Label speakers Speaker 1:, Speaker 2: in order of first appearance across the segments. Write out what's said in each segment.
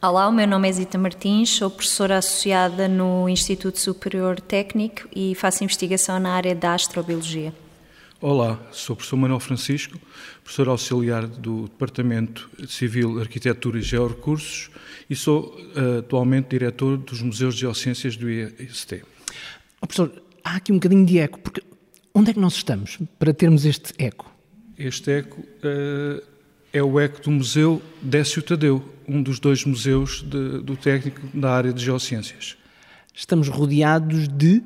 Speaker 1: Olá, o meu nome é Zita Martins, sou professora associada no Instituto Superior Técnico e faço investigação na área da astrobiologia.
Speaker 2: Olá, sou o professor Manuel Francisco, professor auxiliar do Departamento Civil, Arquitetura e Georrecursos e sou uh, atualmente diretor dos Museus de Geociências do IST.
Speaker 3: Oh, professor, há aqui um bocadinho de eco, porque onde é que nós estamos para termos este eco?
Speaker 2: Este eco uh, é o eco do Museu Décio Tadeu, um dos dois museus de, do técnico da área de geociências.
Speaker 3: Estamos rodeados de.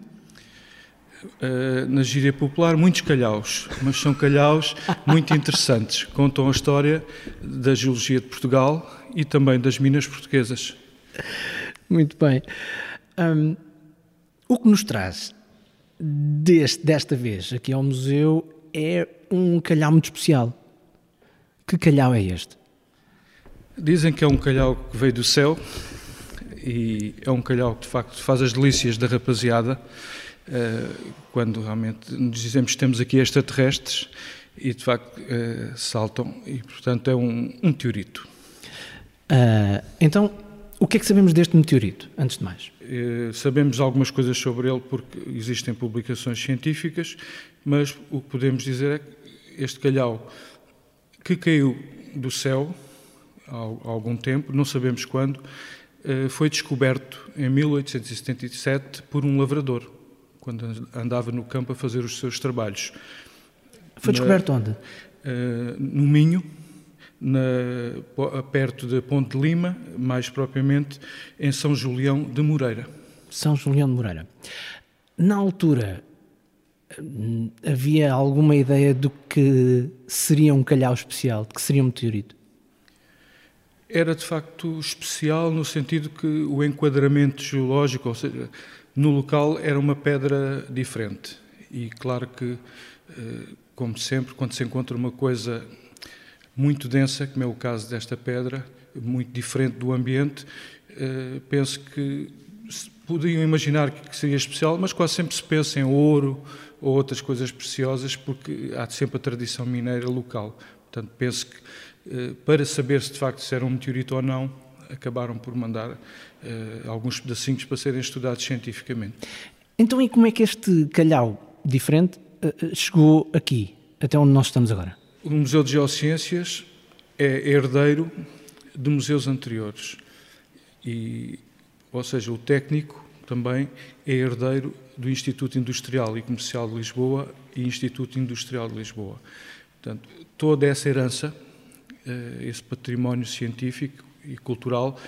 Speaker 2: Uh, na gíria popular, muitos calhaus, mas são calhaus muito interessantes. Contam a história da geologia de Portugal e também das minas portuguesas.
Speaker 3: Muito bem. Um, o que nos traz deste, desta vez aqui ao museu é um calhau muito especial. Que calhau é este?
Speaker 2: Dizem que é um calhau que veio do céu e é um calhau que de facto faz as delícias da rapaziada eh, quando realmente nos dizemos que temos aqui extraterrestres e de facto eh, saltam e portanto é um, um meteorito.
Speaker 3: Uh, então, o que é que sabemos deste meteorito, antes de mais?
Speaker 2: Uh, sabemos algumas coisas sobre ele porque existem publicações científicas, mas o que podemos dizer é que este calhau que caiu do céu há algum tempo, não sabemos quando, eh, foi descoberto em 1877 por um lavrador, quando andava no campo a fazer os seus trabalhos.
Speaker 3: Foi descoberto na, onde?
Speaker 2: Eh, no Minho, na, perto da Ponte de Lima, mais propriamente em São Julião de Moreira.
Speaker 3: São Julião de Moreira. Na altura, havia alguma ideia do que seria um calhau especial, de que seria um meteorito?
Speaker 2: Era de facto especial no sentido que o enquadramento geológico, ou seja, no local era uma pedra diferente. E claro que, eh, como sempre, quando se encontra uma coisa muito densa, como é o caso desta pedra, muito diferente do ambiente, eh, penso que podiam imaginar que seria especial, mas quase sempre se pensa em ouro ou outras coisas preciosas, porque há sempre a tradição mineira local. Portanto, penso que eh, para saber se de facto se era um meteorito ou não, acabaram por mandar eh, alguns pedacinhos para serem estudados cientificamente.
Speaker 3: Então, e como é que este calhau diferente eh, chegou aqui, até onde nós estamos agora?
Speaker 2: O Museu de Geociências é herdeiro de museus anteriores. E, ou seja, o técnico também é herdeiro do Instituto Industrial e Comercial de Lisboa e Instituto Industrial de Lisboa. Portanto, toda essa herança eh, esse património científico e cultural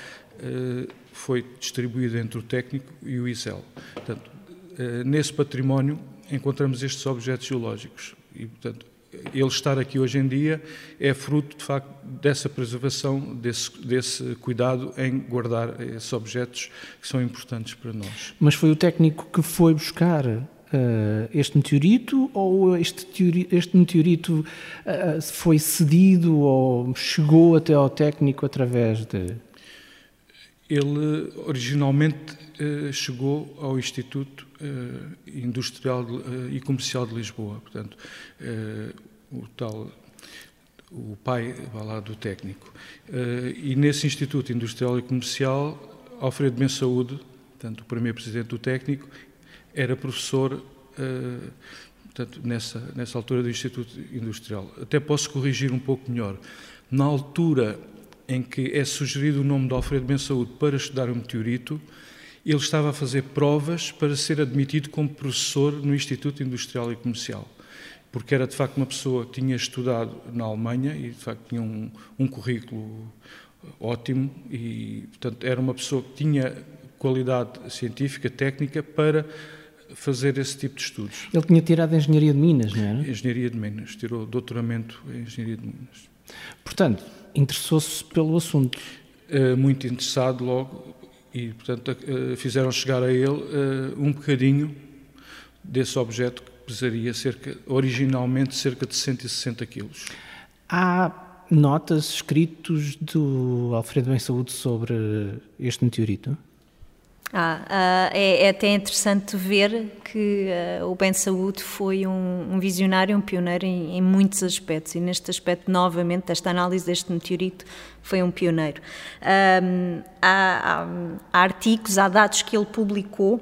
Speaker 2: eh, foi distribuído entre o técnico e o ISEL. Portanto, eh, nesse património encontramos estes objetos geológicos e, portanto, ele estar aqui hoje em dia é fruto, de facto, dessa preservação, desse, desse, cuidado em guardar esses objetos que são importantes para nós.
Speaker 3: Mas foi o técnico que foi buscar uh, este meteorito ou este, teori, este meteorito uh, foi cedido ou chegou até ao técnico através de.
Speaker 2: Ele originalmente uh, chegou ao Instituto Industrial de, e Comercial de Lisboa, portanto, o tal o pai lá do técnico. e nesse Instituto Industrial e Comercial, Alfredo Ben Saúde, portanto, o primeiro presidente do técnico, era professor portanto, nessa, nessa altura do Instituto Industrial. Até posso corrigir um pouco melhor. Na altura em que é sugerido o nome de Alfredo Ben Saúde para estudar o meteorito, ele estava a fazer provas para ser admitido como professor no Instituto Industrial e Comercial, porque era de facto uma pessoa que tinha estudado na Alemanha e de facto tinha um, um currículo ótimo e portanto era uma pessoa que tinha qualidade científica, técnica para fazer esse tipo de estudos.
Speaker 3: Ele tinha tirado Engenharia de Minas, não era?
Speaker 2: Engenharia de Minas, tirou doutoramento em Engenharia de Minas.
Speaker 3: Portanto, interessou-se pelo assunto.
Speaker 2: Uh, muito interessado logo e, portanto, uh, fizeram chegar a ele uh, um bocadinho desse objeto que pesaria cerca, originalmente cerca de 160 quilos.
Speaker 3: Há notas, escritos do Alfredo Bem Saúde sobre este meteorito?
Speaker 1: Ah, uh, é, é, até interessante ver que uh, o Ben Saúde foi um, um, visionário, um pioneiro em, em, muitos aspectos e neste aspecto, novamente, desta análise deste meteorito, foi um pioneiro. Um, há, há, há artigos, há dados que ele publicou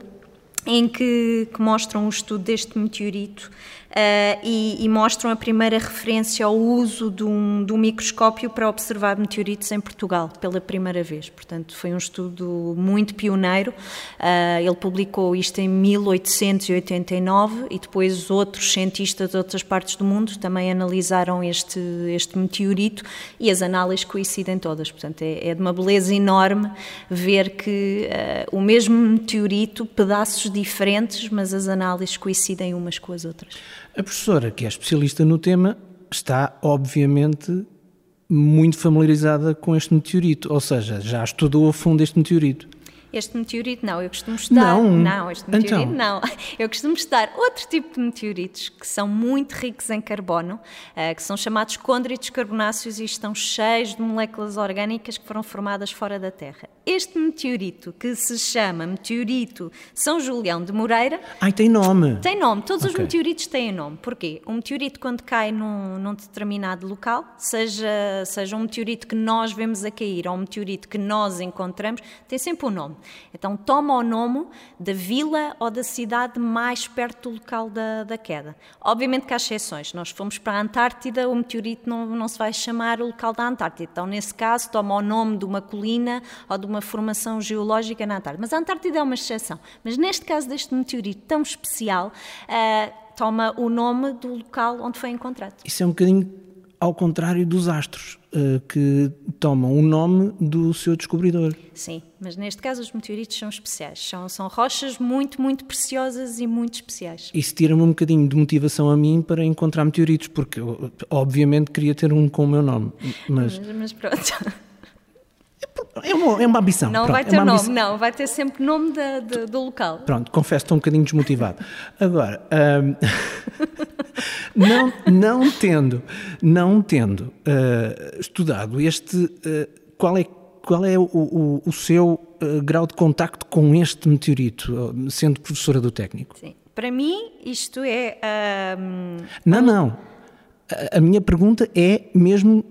Speaker 1: em que, que, mostram o estudo deste meteorito uh, e, e, mostram a primeira referência ao uso de um, de um, microscópio para observar meteoritos em Portugal, pela primeira vez. Portanto, foi um estudo muito pioneiro. Uh, ele publicou isto em 1889 e depois outros cientistas de outras partes do mundo também analisaram este, este meteorito e as análises coincidem todas. Portanto, é, é de uma beleza enorme ver que uh, o mesmo meteorito, pedaços diferentes, mas as análises coincidem umas com as outras.
Speaker 3: A professora, que é especialista no tema, está obviamente muito familiarizada com este meteorito, ou seja, já estudou a fundo este meteorito.
Speaker 1: Este meteorito não, eu costumo estudar.
Speaker 3: Não,
Speaker 1: não este meteorito então. não. Eu costumo estudar outro tipo de meteoritos que são muito ricos em carbono, uh, que são chamados condritos carbonáceos e estão cheios de moléculas orgânicas que foram formadas fora da Terra. Este meteorito, que se chama Meteorito São Julião de Moreira.
Speaker 3: Ai, tem nome!
Speaker 1: Tem nome, todos okay. os meteoritos têm nome. Porquê? Um meteorito, quando cai num, num determinado local, seja, seja um meteorito que nós vemos a cair ou um meteorito que nós encontramos, tem sempre um nome. Então toma o nome da vila ou da cidade mais perto do local da, da queda. Obviamente que há exceções. Nós fomos para a Antártida, o meteorito não, não se vai chamar o local da Antártida. Então, nesse caso, toma o nome de uma colina ou de uma formação geológica na Antártida. Mas a Antártida é uma exceção. Mas neste caso deste meteorito tão especial, uh, toma o nome do local onde foi encontrado.
Speaker 3: Isso é um bocadinho ao contrário dos astros, uh, que tomam o nome do seu descobridor.
Speaker 1: Sim, mas neste caso os meteoritos são especiais. São, são rochas muito, muito preciosas e muito especiais.
Speaker 3: Isso tira-me um bocadinho de motivação a mim para encontrar meteoritos, porque eu, obviamente queria ter um com o meu nome. Mas,
Speaker 1: mas, mas pronto.
Speaker 3: É uma, é uma ambição.
Speaker 1: Não
Speaker 3: Pronto,
Speaker 1: vai ter é nome, não, vai ter sempre nome de, do local.
Speaker 3: Pronto, confesso, estou um bocadinho desmotivado. Agora, um, não, não tendo, não tendo uh, estudado este, uh, qual é, qual é o, o, o seu uh, grau de contacto com este meteorito, sendo professora do técnico?
Speaker 1: Sim. Para mim, isto é. Um...
Speaker 3: Não, não. A, a minha pergunta é mesmo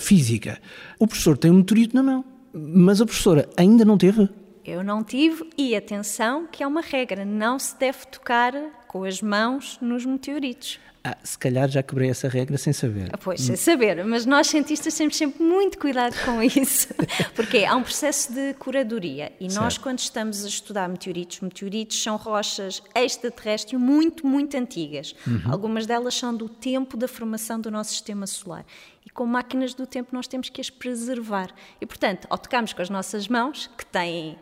Speaker 3: física. O professor tem um meteorito na mão mas a professora ainda não teve?
Speaker 1: Eu não tive, e atenção, que é uma regra: não se deve tocar com as mãos nos meteoritos.
Speaker 3: Ah, se calhar já quebrei essa regra sem saber.
Speaker 1: Ah, pois, sem saber, mas nós cientistas temos sempre muito cuidado com isso, porque há um processo de curadoria e certo. nós, quando estamos a estudar meteoritos, meteoritos são rochas extraterrestres muito, muito antigas. Uhum. Algumas delas são do tempo da formação do nosso sistema solar e com máquinas do tempo nós temos que as preservar. E, portanto, ao tocarmos com as nossas mãos, que têm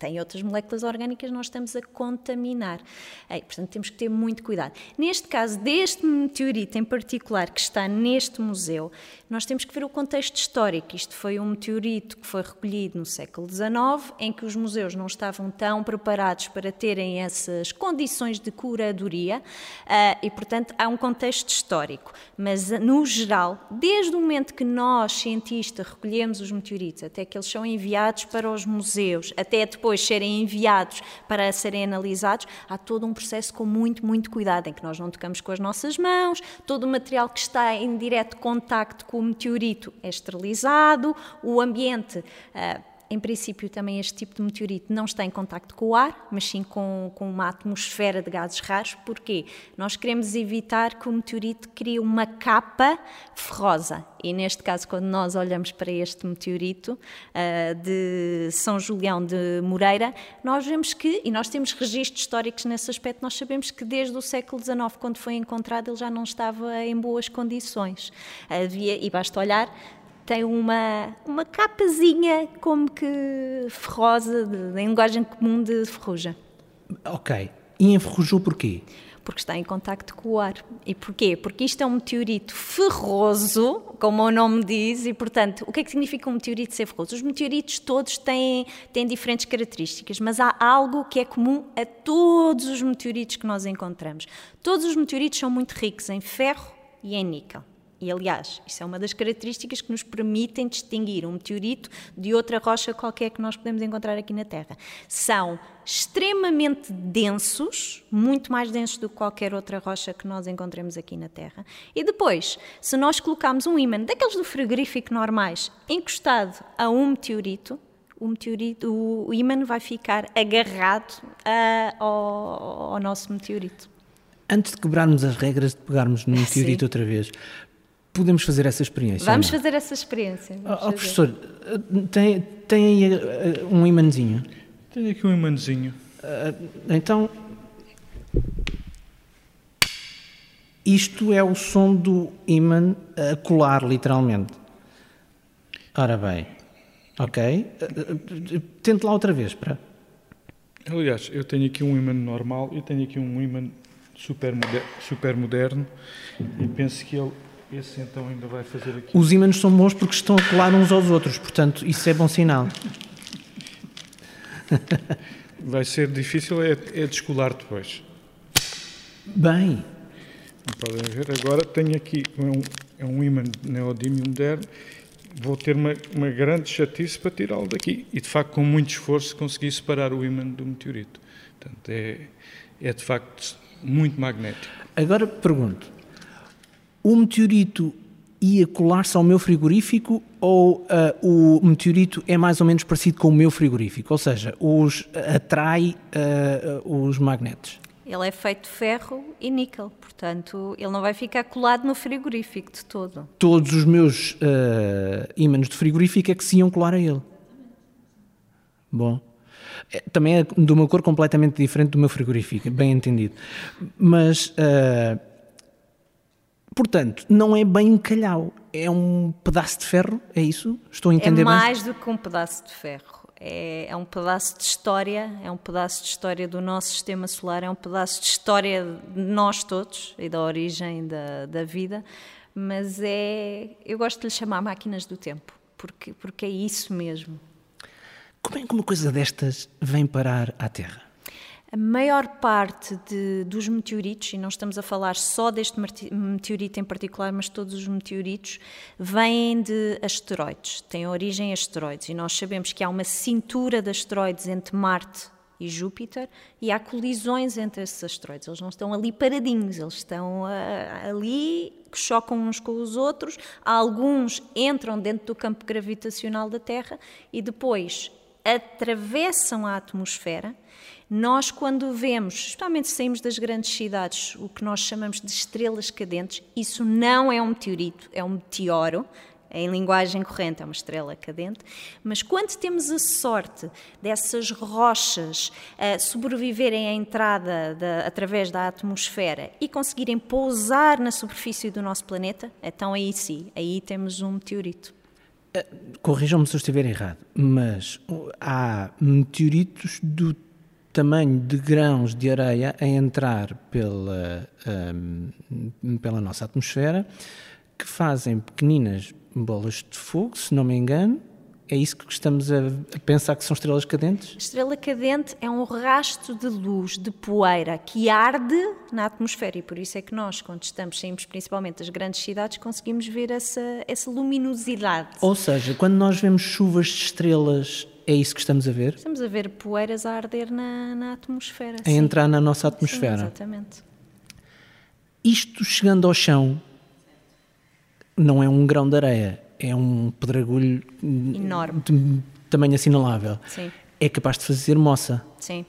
Speaker 1: tem outras moléculas orgânicas, nós estamos a contaminar. Portanto, temos que ter muito cuidado. Neste caso, deste meteorito em particular que está neste museu, nós temos que ver o contexto histórico. Isto foi um meteorito que foi recolhido no século XIX, em que os museus não estavam tão preparados para terem essas condições de curadoria, ah, e, portanto, há um contexto histórico. Mas, no geral, desde o momento que nós, cientistas, recolhemos os meteoritos até que eles são enviados para os museus, até depois serem enviados para serem analisados, há todo um processo com muito, muito cuidado, em que nós não tocamos com as nossas mãos, todo o material que está em direto contacto com o meteorito é esterilizado, o ambiente. Uh, em princípio, também este tipo de meteorito não está em contacto com o ar, mas sim com, com uma atmosfera de gases raros. Porquê? Nós queremos evitar que o meteorito crie uma capa ferrosa. E neste caso, quando nós olhamos para este meteorito uh, de São Julião de Moreira, nós vemos que, e nós temos registros históricos nesse aspecto, nós sabemos que desde o século XIX, quando foi encontrado, ele já não estava em boas condições. Havia, e basta olhar, tem uma, uma capazinha como que ferrosa, de, em linguagem comum de ferrugem.
Speaker 3: Ok. E enferrujou porquê?
Speaker 1: Porque está em contacto com o ar. E porquê? Porque isto é um meteorito ferroso, como o nome diz, e portanto, o que é que significa um meteorito ser ferroso? Os meteoritos todos têm, têm diferentes características, mas há algo que é comum a todos os meteoritos que nós encontramos. Todos os meteoritos são muito ricos em ferro e em níquel. E, aliás, isso é uma das características que nos permitem distinguir um meteorito de outra rocha qualquer que nós podemos encontrar aqui na Terra. São extremamente densos, muito mais densos do que qualquer outra rocha que nós encontremos aqui na Terra. E depois, se nós colocarmos um ímã daqueles do frigorífico normais encostado a um meteorito, o, meteorito, o ímã vai ficar agarrado ao, ao nosso meteorito.
Speaker 3: Antes de quebrarmos as regras de pegarmos no meteorito Sim. outra vez, podemos fazer essa experiência?
Speaker 1: Vamos fazer essa experiência.
Speaker 3: Oh, professor, tem, tem aí uh, um imãzinho?
Speaker 2: Tenho aqui um imãzinho.
Speaker 3: Uh, então, isto é o som do imã a colar, literalmente. Ora bem, ok. Uh, tente lá outra vez, para.
Speaker 2: Aliás, eu tenho aqui um imã normal e tenho aqui um imã super, moder super moderno e penso que ele, esse então ainda vai fazer aqui.
Speaker 3: Os ímãs são bons porque estão a colar uns aos outros, portanto isso é bom sinal.
Speaker 2: vai ser difícil é, é descolar depois.
Speaker 3: Bem.
Speaker 2: Podem ver, agora tenho aqui é um, é um ímã neodímio moderno vou ter uma, uma grande chatice para tirá-lo daqui. E, de facto, com muito esforço, consegui separar o ímã do meteorito. Portanto, é, é de facto muito magnético.
Speaker 3: Agora pergunto: o meteorito ia colar-se ao meu frigorífico ou uh, o meteorito é mais ou menos parecido com o meu frigorífico? Ou seja, os, atrai uh, os magnetos?
Speaker 1: Ele é feito de ferro e níquel, portanto, ele não vai ficar colado no frigorífico de todo.
Speaker 3: Todos os meus uh, ímãs de frigorífico é que se iam colar a ele. Bom. É, também é de uma cor completamente diferente do meu frigorífico, bem entendido. Mas, uh, portanto, não é bem um calhau, é um pedaço de ferro, é isso? Estou a entender
Speaker 1: É
Speaker 3: mais
Speaker 1: bem? do que um pedaço de ferro. É, é, um pedaço de história, é um pedaço de história do nosso sistema solar, é um pedaço de história de nós todos e da origem da, da vida, mas é, eu gosto de lhe chamar máquinas do tempo, porque, porque é isso mesmo.
Speaker 3: Como é que uma coisa destas vem parar à Terra?
Speaker 1: A maior parte de, dos meteoritos, e não estamos a falar só deste meteorito em particular, mas todos os meteoritos, vêm de asteroides, têm origem em asteroides. E nós sabemos que há uma cintura de asteroides entre Marte e Júpiter e há colisões entre esses asteroides. Eles não estão ali paradinhos, eles estão uh, ali, chocam uns com os outros. Alguns entram dentro do campo gravitacional da Terra e depois atravessam a atmosfera. Nós, quando vemos, especialmente saímos das grandes cidades, o que nós chamamos de estrelas cadentes, isso não é um meteorito, é um meteoro, em linguagem corrente, é uma estrela cadente, mas quando temos a sorte dessas rochas uh, sobreviverem à entrada de, através da atmosfera e conseguirem pousar na superfície do nosso planeta, então aí sim, aí temos um meteorito.
Speaker 3: Eh, corrijam-me se eu estiver errado, mas há meteoritos do tamanho de grãos de areia a entrar pela, um, pela nossa atmosfera que fazem pequeninas bolas de fogo, se não me engano, é isso que estamos a pensar que são estrelas cadentes?
Speaker 1: Estrela cadente é um rasto de luz, de poeira, que arde na atmosfera e por isso é que nós, quando estamos, saímos principalmente das grandes cidades, conseguimos ver essa, essa luminosidade.
Speaker 3: Ou seja, quando nós vemos chuvas de estrelas, é isso que estamos a ver?
Speaker 1: Estamos a ver poeiras a arder na, na atmosfera.
Speaker 3: A sim. entrar na nossa atmosfera. Sim,
Speaker 1: exatamente.
Speaker 3: Isto chegando ao chão, não é um grão de areia é um pedregulho
Speaker 1: enorme,
Speaker 3: de tamanho assinalável.
Speaker 1: Sim.
Speaker 3: É capaz de fazer moça.
Speaker 1: Sim.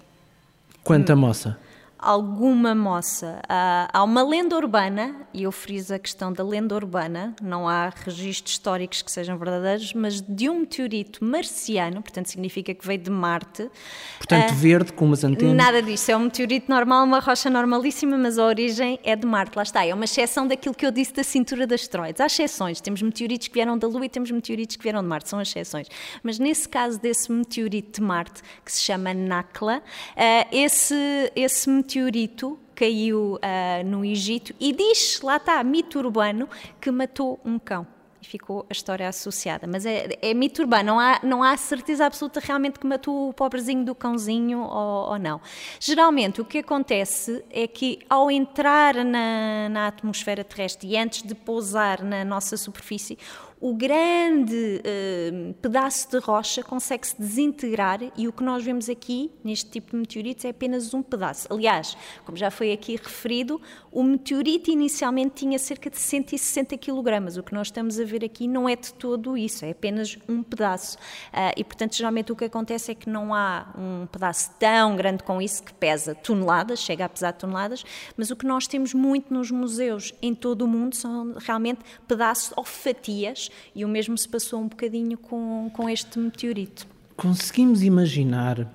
Speaker 3: Quanta hum. moça?
Speaker 1: Alguma moça. Uh, há uma lenda urbana, e eu friso a questão da lenda urbana, não há registros históricos que sejam verdadeiros, mas de um meteorito marciano, portanto significa que veio de Marte.
Speaker 3: Portanto, uh, verde, com umas antenas.
Speaker 1: Nada disso, é um meteorito normal, uma rocha normalíssima, mas a origem é de Marte, lá está. É uma exceção daquilo que eu disse da cintura de asteroides. Há exceções, temos meteoritos que vieram da Lua e temos meteoritos que vieram de Marte, são exceções. Mas nesse caso desse meteorito de Marte, que se chama Nakla, uh, esse, esse meteorito meteorito caiu uh, no Egito e diz, lá está, mito urbano, que matou um cão. e ficou a história associada. Mas é, é mito urbano, não há, não há certeza absoluta realmente que matou o pobrezinho do cãozinho ou, ou não. Geralmente o que acontece é que ao entrar na, na atmosfera terrestre e antes de pousar na nossa superfície, o grande uh, pedaço de rocha consegue-se desintegrar e o que nós vemos aqui, neste tipo de meteoritos, é apenas um pedaço. Aliás, como já foi aqui referido, o meteorito inicialmente tinha cerca de 160 kg. O que nós estamos a ver aqui não é de todo isso, é apenas um pedaço. Uh, e, portanto, geralmente o que acontece é que não há um pedaço tão grande com isso que pesa toneladas, chega a pesar toneladas, mas o que nós temos muito nos museus em todo o mundo são realmente pedaços ou fatias e o mesmo se passou um bocadinho com, com este meteorito.
Speaker 3: Conseguimos imaginar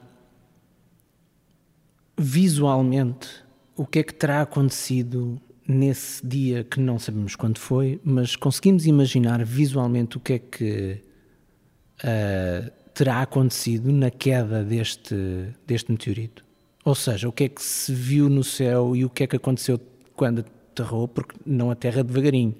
Speaker 3: visualmente o que é que terá acontecido nesse dia que não sabemos quando foi, mas conseguimos imaginar visualmente o que é que uh, terá acontecido na queda deste, deste meteorito? Ou seja, o que é que se viu no céu e o que é que aconteceu quando aterrou, porque não aterra devagarinho,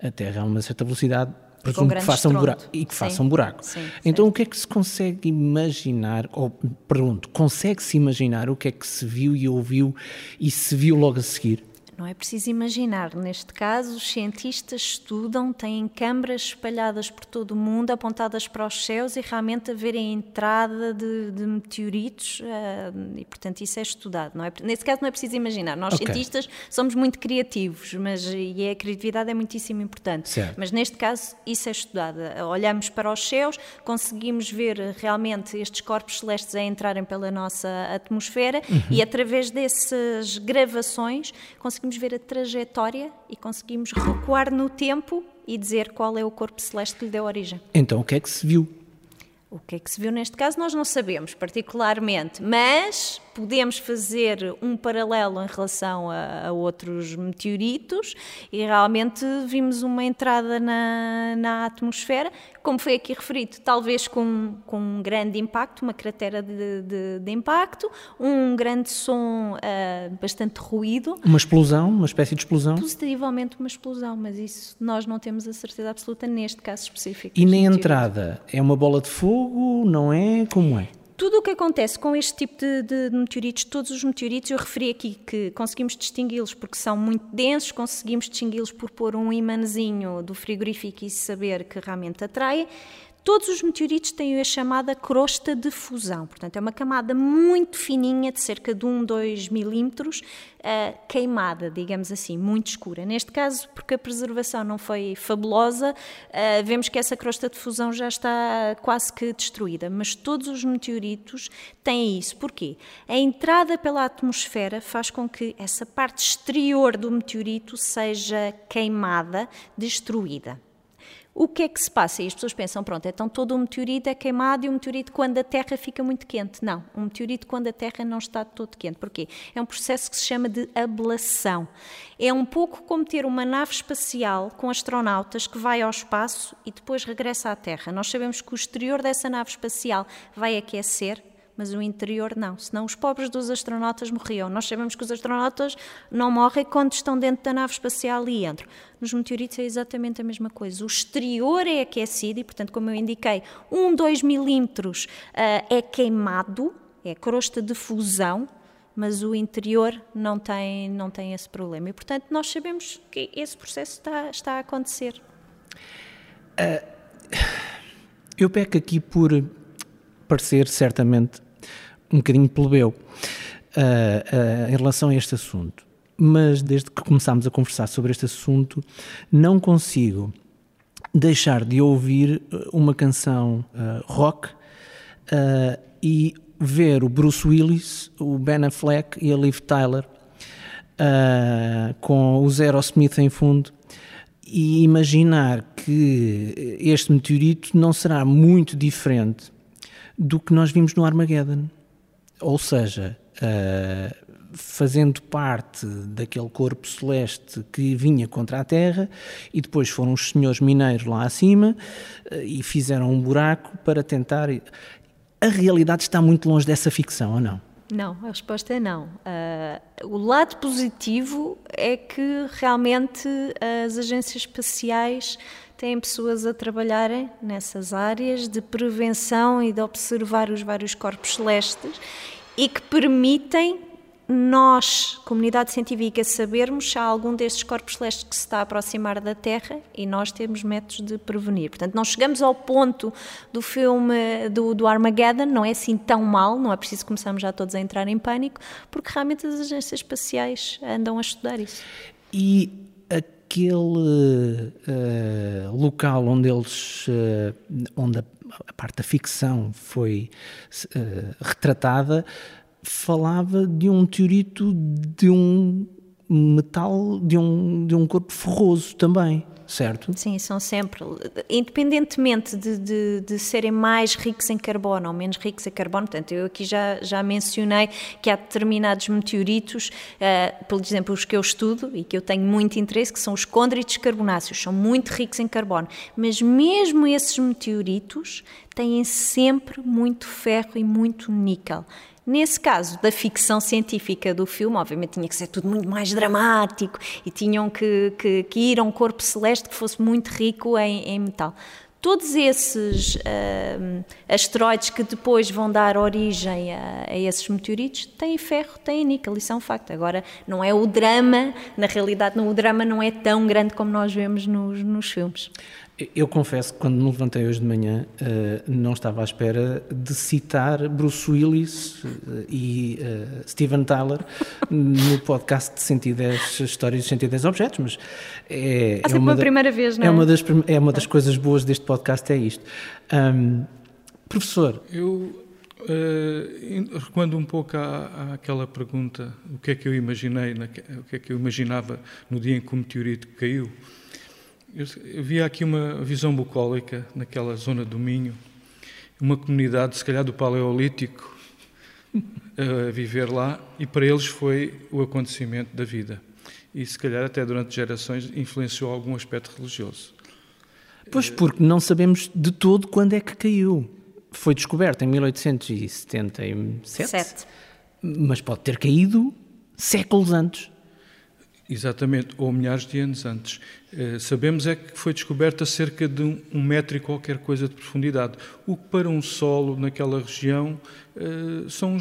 Speaker 3: aterra a uma certa velocidade presumo que faça um buraco e que faça um buraco. Sim, então, sim. o que é que se consegue imaginar, ou pergunto, consegue-se imaginar o que é que se viu e ouviu e se viu logo a seguir?
Speaker 1: Não é preciso imaginar. Neste caso, os cientistas estudam, têm câmaras espalhadas por todo o mundo, apontadas para os céus e realmente a verem a entrada de, de meteoritos uh, e, portanto, isso é estudado. Não é? Nesse caso, não é preciso imaginar. Nós, okay. cientistas, somos muito criativos mas, e a criatividade é muitíssimo importante. Certo. Mas, neste caso, isso é estudado. Olhamos para os céus, conseguimos ver realmente estes corpos celestes a entrarem pela nossa atmosfera uhum. e, através dessas gravações, conseguimos conseguimos ver a trajetória e conseguimos recuar no tempo e dizer qual é o corpo celeste que lhe deu origem.
Speaker 3: Então, o que é que se viu?
Speaker 1: O que é que se viu neste caso nós não sabemos particularmente, mas podemos fazer um paralelo em relação a, a, outros meteoritos e realmente vimos uma entrada na, na atmosfera, como foi aqui referido, talvez com, com um grande impacto, uma cratera de, de, de impacto, um grande som, uh, bastante ruído.
Speaker 3: Uma explosão, uma espécie de explosão?
Speaker 1: Positivamente uma explosão, mas isso nós não temos a certeza absoluta neste caso específico.
Speaker 3: E na entrada, é uma bola de fogo, não é? Como é?
Speaker 1: Tudo o que acontece com este tipo de, de, meteoritos, todos os meteoritos, eu referi aqui que conseguimos distingui-los porque são muito densos, conseguimos distingui-los por pôr um imãzinho do frigorífico e saber que realmente atrai. Todos os meteoritos têm a chamada crosta de fusão, portanto, é uma camada muito fininha, de cerca de 1, 2 milímetros, uh, queimada, digamos assim, muito escura. Neste caso, porque a preservação não foi fabulosa, uh, vemos que essa crosta de fusão já está quase que destruída, mas todos os meteoritos têm isso. Porquê? A entrada pela atmosfera faz com que essa parte exterior do meteorito seja queimada, destruída. O que é que se passa? E as pessoas pensam, pronto, então todo o meteorito é queimado e o meteorito quando a Terra fica muito quente. Não, um meteorito quando a Terra não está todo quente. Porquê? É um processo que se chama de ablação. É um pouco como ter uma nave espacial com astronautas que vai ao espaço e depois regressa à Terra. Nós sabemos que o exterior dessa nave espacial vai aquecer, mas o interior não. Senão os pobres dos astronautas morriam. Nós sabemos que os astronautas não morrem quando estão dentro da nave espacial e entram. Nos meteoritos é exatamente a mesma coisa. O exterior é aquecido e, portanto, como eu indiquei, 1, 2 milímetros uh, é queimado, é crosta de fusão, mas o interior não tem, não tem esse problema. E, portanto, nós sabemos que esse processo está, está a acontecer.
Speaker 3: Uh, eu peco aqui por parecer certamente um bocadinho plebeu uh, uh, em relação a este assunto. Mas desde que começámos a conversar sobre este assunto, não consigo deixar de ouvir ah, uma canção uh, rock e ver o Bruce Willis, o Ben Affleck e a Liv Tyler com o Zero Smith em fundo e imaginar que este meteorito não será muito diferente do que nós vimos no Armageddon. Ou seja, uh, fazendo parte daquele corpo celeste que vinha contra a Terra, e depois foram os senhores mineiros lá acima uh, e fizeram um buraco para tentar. A realidade está muito longe dessa ficção, ou não?
Speaker 1: Não, a resposta é não. Uh, o lado positivo é que realmente as agências espaciais têm pessoas a trabalharem nessas áreas de prevenção e de observar os vários corpos celestes e que permitem nós, comunidade científica, sabermos se há algum destes corpos celestes que se está a aproximar da Terra e nós temos métodos de prevenir. Portanto, não chegamos ao ponto do filme do, do Armageddon, não é assim tão mal, não é preciso começarmos já todos a entrar em pânico, porque realmente as agências espaciais andam a estudar isso.
Speaker 3: E aquele uh, local onde eles, uh, onde a, a, parte da ficção foi uh, retratada, falava de um teorito de um metal, de um, de um corpo ferroso também certo?
Speaker 1: Sim, são sempre, independentemente de, de, de, serem mais ricos em carbono ou menos ricos em carbono, portanto, eu aqui já, já mencionei que há determinados meteoritos, uh, por exemplo, os que eu estudo e que eu tenho muito interesse, que são os condritos carbonáceos, são muito ricos em carbono, mas mesmo esses meteoritos têm sempre muito ferro e muito níquel. Nesse caso da ficção científica do filme, obviamente tinha que ser tudo muito mais dramático e tinham que, que, que ir a um corpo celeste que fosse muito rico em, em metal. Todos esses uh, asteroides que depois vão dar origem a, a, esses meteoritos têm ferro, têm níquel, isso é um facto. Agora, não é o drama, na realidade, não, o drama não é tão grande como nós vemos nos, nos filmes.
Speaker 3: Eu confesso que quando me levantei hoje de manhã uh, não estava à espera de citar Bruce Willis uh, e uh, Steven Tyler no podcast de 110 histórias de 110 objetos, mas
Speaker 1: é, é uma, da, primeira vez, não é?
Speaker 3: É uma das, é uma das coisas boas deste podcast, é isto. Um, professor.
Speaker 2: Eu Uh, recuando um pouco à, àquela pergunta, o que é que eu imaginei, na, o que é que eu imaginava no dia em que o meteorito caiu, eu, eu via aqui uma visão bucólica naquela zona do Minho, uma comunidade, se calhar do Paleolítico, a viver lá, e para eles foi o acontecimento da vida. E se calhar até durante gerações influenciou algum aspecto religioso.
Speaker 3: Pois, porque não sabemos de todo quando é que caiu. Foi descoberto em 1877, Sete. mas pode ter caído séculos antes.
Speaker 2: Exatamente, ou milhares de anos antes. Uh, sabemos é que foi descoberta cerca de um, metro e qualquer coisa de profundidade, o que para um solo naquela região uh, são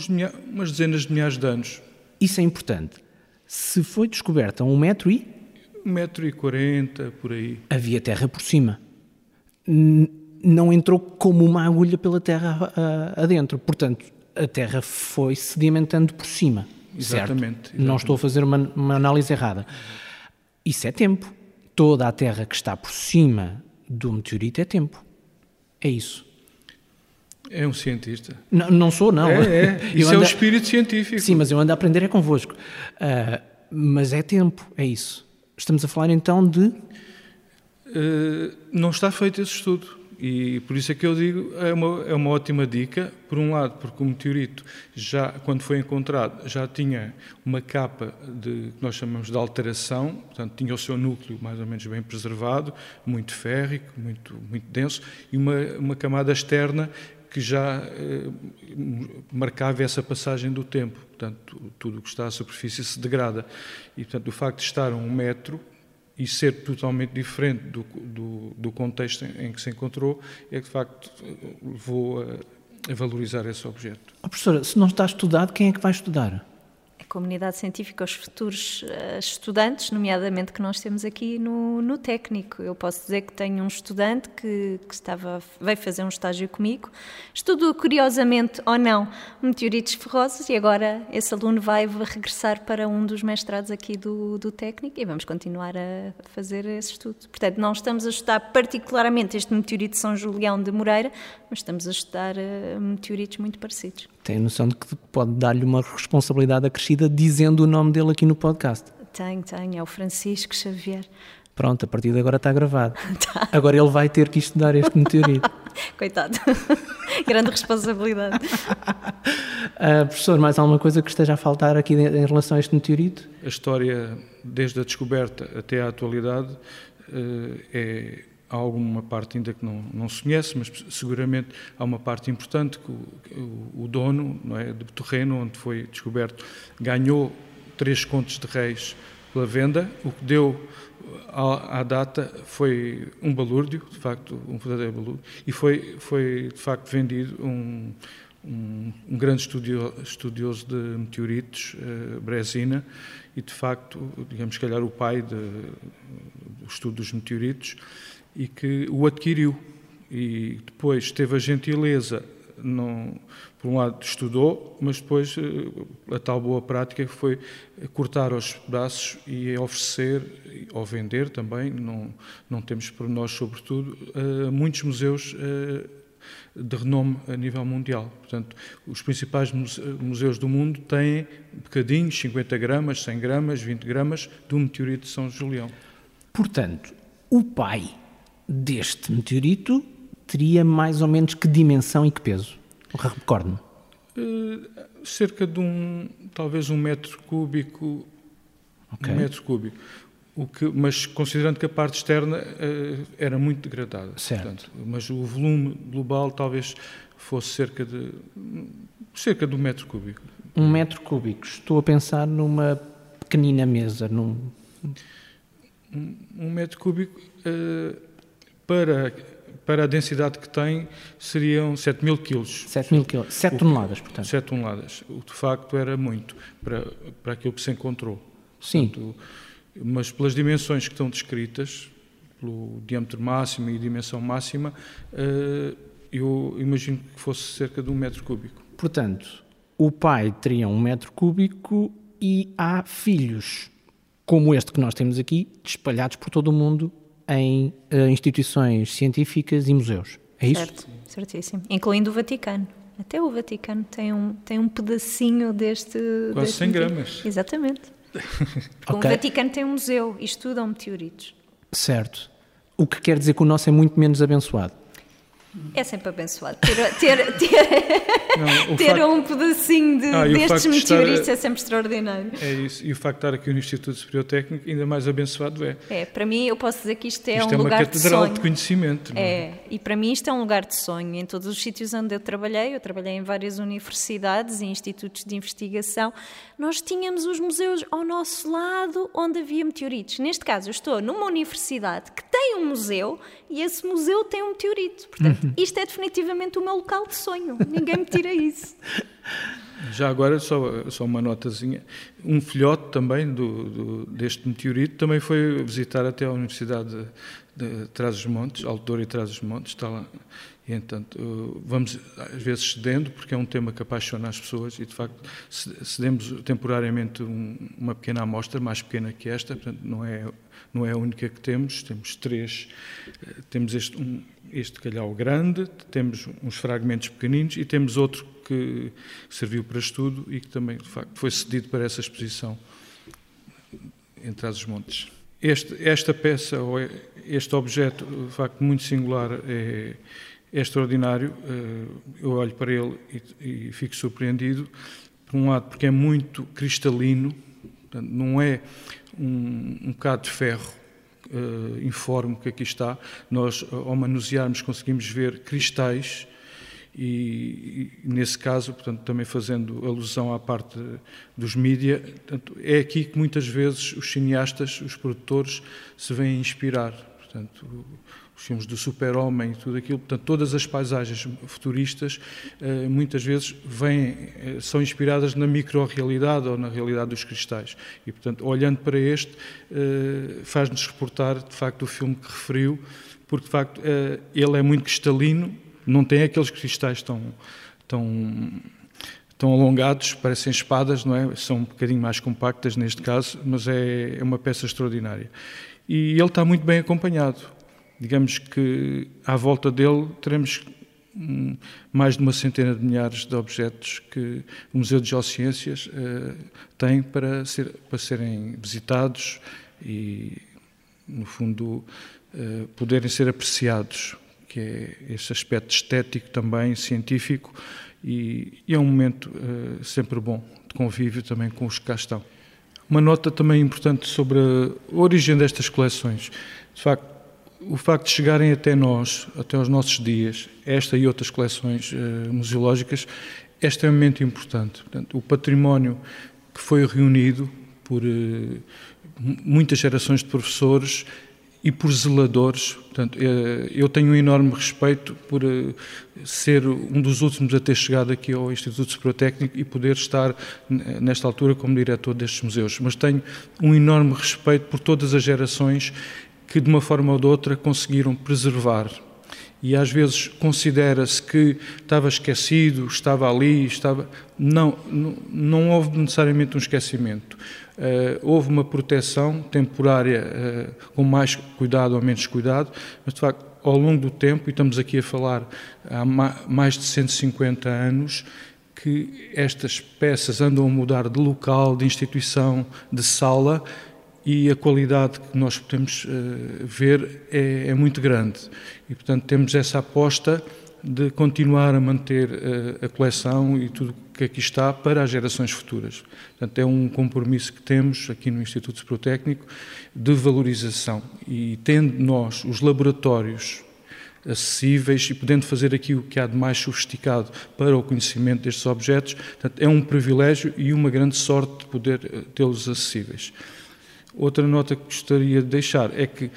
Speaker 2: umas dezenas de milhares de anos.
Speaker 3: Isso é importante. Se foi descoberta um metro e?
Speaker 2: Um metro e quarenta, por aí.
Speaker 3: Havia terra por cima. Não entrou como uma agulha pela terra uh, adentro. Portanto, a terra foi sedimentando por cima. Exatamente, exatamente. Não estou a fazer uma, uma análise errada. Isso é tempo. Toda a Terra que está por cima do meteorito é tempo. É isso.
Speaker 2: É um cientista.
Speaker 3: Não, não sou, não.
Speaker 2: É, é. Isso ando... é o espírito científico.
Speaker 3: Sim, mas eu ando a aprender é convosco. Uh, mas é tempo, é isso. Estamos a falar então de.
Speaker 2: Uh, não está feito esse estudo. E por isso é que eu digo, é uma, é uma ótima dica, por um lado, porque o meteorito, já quando foi encontrado, já tinha uma capa de, que nós chamamos de alteração, portanto, tinha o seu núcleo mais ou menos bem preservado, muito férrico, muito, muito denso, e uma, uma camada externa que já eh, marcava essa passagem do tempo. Portanto, tudo o que está à superfície se degrada. E, portanto, o facto de estar a um metro e ser totalmente diferente do, do, do contexto em, em, que se encontrou, é que de facto levou a, a valorizar esse objeto.
Speaker 3: Oh, professora, se não está estudado, quem é que vai estudar?
Speaker 1: Comunidade científica, aos futuros uh, estudantes, nomeadamente que nós temos aqui no, no técnico. Eu posso dizer que tenho um estudante que, que estava, veio fazer um estágio comigo, estudou curiosamente ou não meteoritos ferrosos e agora esse aluno vai regressar para um dos mestrados aqui do, do técnico e vamos continuar a fazer esse estudo. Portanto, não estamos a estudar particularmente este meteorito de São Julião de Moreira, mas estamos a estudar uh, meteoritos muito parecidos.
Speaker 3: Tem a noção de que pode dar-lhe uma responsabilidade acrescida dizendo o nome dele aqui no podcast?
Speaker 1: Tenho, tenho. É o Francisco Xavier.
Speaker 3: Pronto, a partir de agora está gravado. Tá. Agora ele vai ter que estudar este meteorito.
Speaker 1: Coitado. Grande responsabilidade.
Speaker 3: Uh, professor, mais alguma coisa que esteja a faltar aqui em relação a este meteorito?
Speaker 2: A história, desde a descoberta até à atualidade, uh, é há alguma parte ainda que não, não se conhece, mas seguramente há uma parte importante que o, o dono não é, do terreno onde foi descoberto ganhou três contos de reis pela venda, o que deu à, data foi um balúrdio, de facto, um verdadeiro balúrdio, e foi, foi de facto vendido um, um, um grande estudio, estudioso de meteoritos, uh, Brezina, e de facto, digamos, se calhar o pai do estudo dos meteoritos, e que o adquiriu. E depois teve a gentileza, não, por um lado estudou, mas depois eh, a tal boa prática foi cortar aos pedaços e oferecer, ou vender também, não, não temos por nós sobretudo, a muitos museus eh, de renome a nível mundial. Portanto, os principais museus do mundo têm bocadinhos, 50 gramas, 100 gramas, 20 gramas, do meteorito de São Julião.
Speaker 3: Portanto, o pai deste meteorito teria mais ou menos que dimensão e que peso? Recorde-me.
Speaker 2: Uh, cerca de um, talvez um metro cúbico, okay. um metro cúbico. O que, mas considerando que a parte externa uh, era muito degradada.
Speaker 3: Certo. Portanto,
Speaker 2: mas o volume global talvez fosse cerca de cerca de um metro cúbico.
Speaker 3: Um metro cúbico. Estou a pensar numa pequenina mesa, num
Speaker 2: um, um metro cúbico uh, para para a densidade que tem seriam 7 mil quilos.
Speaker 3: 7 mil quilos, 7 toneladas, portanto.
Speaker 2: 7 toneladas. O de facto era muito para, para aquilo que se encontrou.
Speaker 3: Sim.
Speaker 2: Portanto, mas pelas dimensões que estão descritas, pelo diâmetro máximo e dimensão máxima, eh, eu imagino que fosse cerca de um metro cúbico.
Speaker 3: Portanto, o pai teria um metro cúbico e há filhos como este que nós temos aqui, espalhados por todo o mundo em uh, instituições científicas e museus. É isso?
Speaker 1: Certo, certíssimo. Incluindo o Vaticano. Até o Vaticano tem um, tem um pedacinho deste.
Speaker 2: Quase
Speaker 1: deste
Speaker 2: 100 gramas.
Speaker 1: Exatamente. okay. O Vaticano tem um museu e estudam meteoritos.
Speaker 3: Certo. O que quer dizer que o nosso é muito menos abençoado.
Speaker 1: É sempre abençoado. Ter, ter, ter, não, ter facto... um pedacinho de, ah, destes meteoritos é sempre extraordinário.
Speaker 2: É isso. E o facto de estar aqui no Instituto Superior Técnico, ainda mais abençoado é.
Speaker 1: É, para mim, eu posso dizer que isto é isto um é lugar de sonho.
Speaker 2: uma catedral de conhecimento.
Speaker 1: É? é, e para mim isto é um lugar de sonho. Em todos os sítios onde eu trabalhei, eu trabalhei em várias universidades e institutos de investigação, nós tínhamos os museus ao nosso lado onde havia meteoritos. Neste caso, eu estou numa universidade que tem um museu e esse museu tem um meteorito. Portanto, uhum. Isto é definitivamente o meu local de sonho. Ninguém me tira isso.
Speaker 2: Já agora, só, só uma notazinha. Um filhote também do, do, deste meteorito também foi visitar até a Universidade de, de Trás-os-Montes, Alto e Trás-os-Montes, está lá e, entanto, vamos às vezes cedendo, porque é um tema que apaixona as pessoas e, de facto, cedemos temporariamente um, uma pequena amostra, mais pequena que esta, portanto, não é, não é a única que temos, temos três. Eh, temos este, um, este calhau grande, temos uns fragmentos pequeninos e temos outro que serviu para estudo e que também, de facto, foi cedido para essa exposição entre os montes. Este, esta peça, ou este objeto, de facto, muito singular, é é extraordinário. Eh, eu olho para ele e, e fico surpreendido, por um lado, porque é muito cristalino, não é um, um bocado de ferro uh, informe que aqui está. Nós, ao manusearmos, conseguimos ver cristais. E, e, nesse caso, portanto, também fazendo alusão à parte dos mídia, é aqui que muitas vezes os cineastas, os produtores, se vêm inspirar. Portanto, os filmes do super-homem e tudo aquilo, portanto, todas as paisagens futuristas eh, muitas vezes vêm, eh, são inspiradas na micro-realidade ou na realidade dos cristais. E, portanto, olhando para este, eh, faz-nos reportar, de facto, o filme que referiu, porque, de facto, ele é muito cristalino, não tem aqueles cristais tão, tão, tão alongados, parecem espadas, não é? São um bocadinho mais compactas neste caso, mas é, é uma peça extraordinária. E ele está muito bem acompanhado digamos que à volta dele teremos hum, mais de uma centena de milhares de objetos que o Museu de Geociências uh, tem para, ser, para serem visitados e, no fundo, uh, poderem ser apreciados, que é esse aspecto estético também, científico, e, e é um momento uh, sempre bom de convívio também com os que cá estão. Uma nota também importante sobre a origem destas coleções. De facto, o facto de chegarem até nós, até aos nossos dias, esta e outras coleções uh, museológicas, é extremamente importante. Portanto, o património que foi reunido por uh, muitas gerações de professores e por zeladores. Portanto, uh, eu tenho um enorme respeito por ser um dos últimos a ter chegado aqui ao Instituto Técnico e poder estar nesta altura como diretor destes museus. Mas tenho um enorme respeito por todas as gerações que de uma forma ou de outra conseguiram preservar. E às vezes considera-se que estava esquecido, estava ali, estava. Não, não, houve necessariamente um esquecimento. Uh, houve uma proteção temporária, uh, com mais cuidado ou menos cuidado, mas de facto, ao longo do tempo, e estamos aqui a falar há mais de 150 anos, que estas peças andam a mudar de local, de instituição, de sala, e a qualidade que nós podemos uh, ver é, é, muito grande. E, portanto, temos essa aposta de continuar a manter uh, a coleção e tudo que aqui está para as gerações futuras. Portanto, é um compromisso que temos aqui no Instituto Suprotécnico de valorização. E tendo nós os laboratórios acessíveis e podendo fazer aqui o que há de mais sofisticado para o conhecimento destes objetos, portanto, é um privilégio e uma grande sorte de poder eh, tê-los acessíveis. Outra nota que gostaria de deixar é que,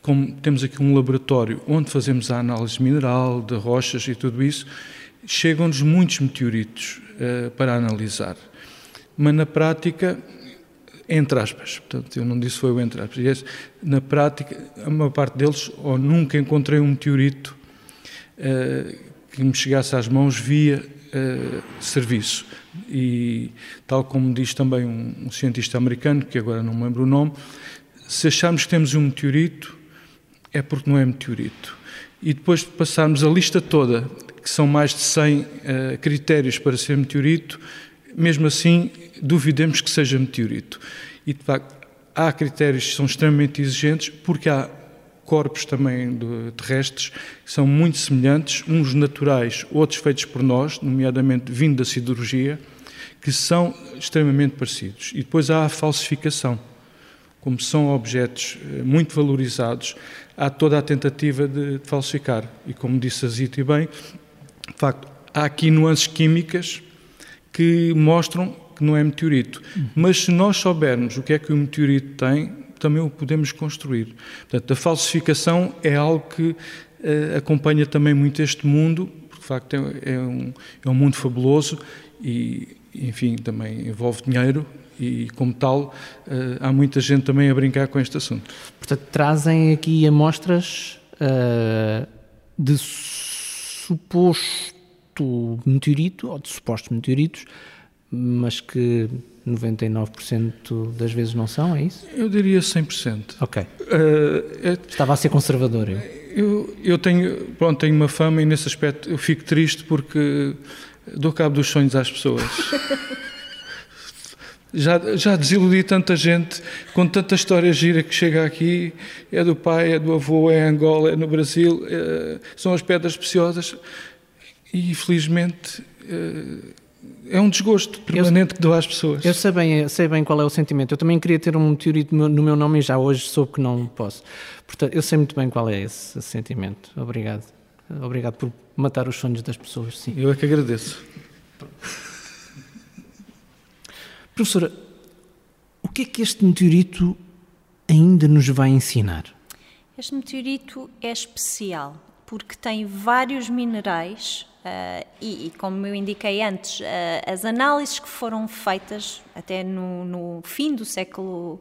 Speaker 2: como temos aqui um laboratório onde fazemos a análise mineral, de rochas e tudo isso, chegam-nos muitos meteoritos uh, para analisar. Mas na prática, entre aspas, portanto, eu não disse foi o entre aspas, na prática, a maior parte deles, ou nunca encontrei um meteorito uh, que me chegasse às mãos via uh, serviço. E, tal como diz também um, um, cientista americano, que agora não me lembro o nome, se acharmos que temos um meteorito, é porque não é meteorito. E depois de passarmos a lista toda, que são mais de 100 uh, critérios para ser meteorito, mesmo assim duvidemos que seja meteorito. E de facto, há critérios que são extremamente exigentes, porque há corpos também de, terrestres que são muito semelhantes, uns naturais, outros feitos por nós, nomeadamente vindo da siderurgia, que são extremamente parecidos. E depois há a falsificação. Como são objetos eh, muito valorizados, há toda a tentativa de, de falsificar. E como disse a Zita bem, de facto, há aqui nuances químicas que mostram que não é meteorito. Mas se nós soubermos o que é que o meteorito tem, também o podemos construir. Portanto, a falsificação é algo que uh, acompanha também muito este mundo, porque de facto é, é, um, é um mundo fabuloso e, enfim, também envolve dinheiro e, como tal, uh, há muita gente também a brincar com este assunto.
Speaker 3: Portanto, trazem aqui amostras uh, de suposto meteorito, ou de supostos meteoritos, mas que 99% das vezes não são, é isso?
Speaker 2: Eu diria 100%.
Speaker 3: Ok. Uh, é, Estava a ser conservador. Eu.
Speaker 2: eu, eu tenho, pronto, tenho uma fama e nesse aspecto eu fico triste porque dou cabo dos sonhos às pessoas. já, já desiludi tanta gente com tanta história gira que chega aqui, é do pai, é do avô, é Angola, é no Brasil, é, são as pedras preciosas e felizmente uh, é um desgosto permanente eu, que dou às pessoas.
Speaker 3: Eu sei bem, sei bem qual é o sentimento. Eu também queria ter um meteorito no meu nome e já hoje soube que não posso. Portanto, eu sei muito bem qual é esse, esse sentimento. Obrigado. Obrigado por matar os sonhos das pessoas, sim.
Speaker 2: Eu é que agradeço.
Speaker 3: Professora, o que é que este meteorito ainda nos vai ensinar?
Speaker 1: Este meteorito é especial porque tem vários minerais Uh, e, e, como eu indiquei antes, uh, as análises que foram feitas até no, no fim do século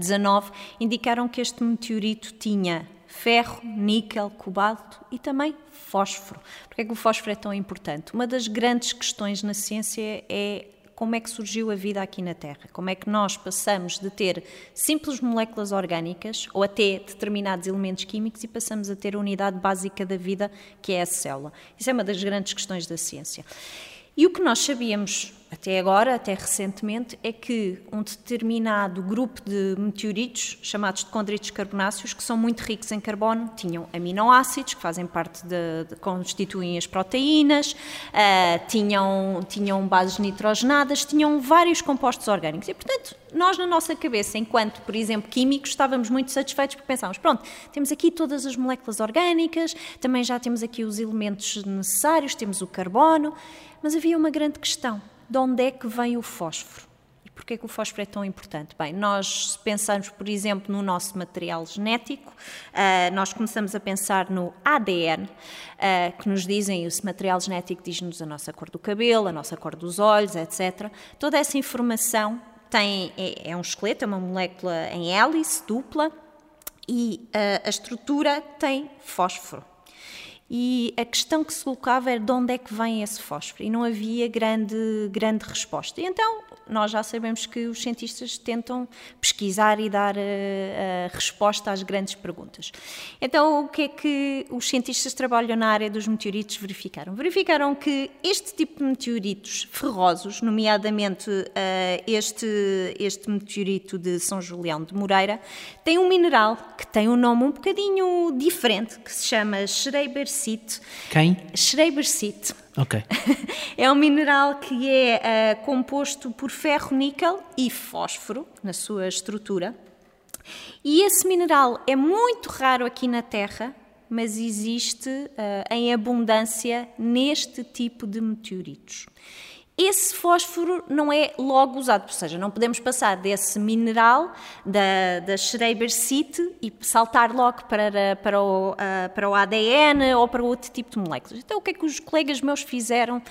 Speaker 1: XIX uh, indicaram que este meteorito tinha ferro, níquel, cobalto e também fósforo. Por é que o fósforo é tão importante? Uma das grandes questões na ciência é como é que surgiu a vida aqui na Terra, como é que nós passamos de ter simples moléculas orgânicas ou até determinados elementos químicos e passamos a ter a unidade básica da vida, que é a célula. Isso é uma das grandes questões da ciência. E o que nós sabíamos até agora, até recentemente, é que um determinado grupo de meteoritos, chamados de condritos carbonáceos, que são muito ricos em carbono, tinham aminoácidos, que fazem parte de, de constituem as proteínas, uh, tinham, tinham bases nitrogenadas, tinham vários compostos orgânicos. E, portanto, nós na nossa cabeça, enquanto, por exemplo, químicos, estávamos muito satisfeitos porque pensávamos, pronto, temos aqui todas as moléculas orgânicas, também já temos aqui os elementos necessários, temos o carbono, mas havia uma grande questão de onde é que vem o fósforo. E porquê que o fósforo é tão importante? Bem, nós se pensarmos, por exemplo, no nosso material genético, uh, nós começamos a pensar no ADN, ah, que nos dizem, esse material genético diz-nos a nossa cor do cabelo, a nossa cor dos olhos, etc. Toda essa informação tem, é, é um esqueleto, é uma molécula em hélice, dupla, e uh, a estrutura tem fósforo. E a questão que se colocava era de onde é que vem esse fósforo, e não havia grande, grande resposta. E então nós já sabemos que os cientistas tentam pesquisar e dar a, eh, a resposta às grandes perguntas. Então, o que é que os cientistas que trabalham na área dos meteoritos verificaram? Verificaram que este tipo de meteoritos ferrosos, nomeadamente uh, este, este meteorito de São Julião de Moreira, tem um mineral que tem um nome um bocadinho diferente, que se chama Schreibersite.
Speaker 3: Quem?
Speaker 1: Schreibersite.
Speaker 3: Ok.
Speaker 1: é um mineral que é uh, composto por ferro, níquel e fósforo na sua estrutura. E esse mineral é muito raro aqui na Terra, mas existe uh, em abundância neste tipo de meteoritos esse fósforo não é logo usado, ou seja, não podemos passar desse mineral da, da Schreiber-Cite e saltar logo para, para, o, uh, para o ADN ou para outro tipo de moléculas. Então, o que é que os colegas meus fizeram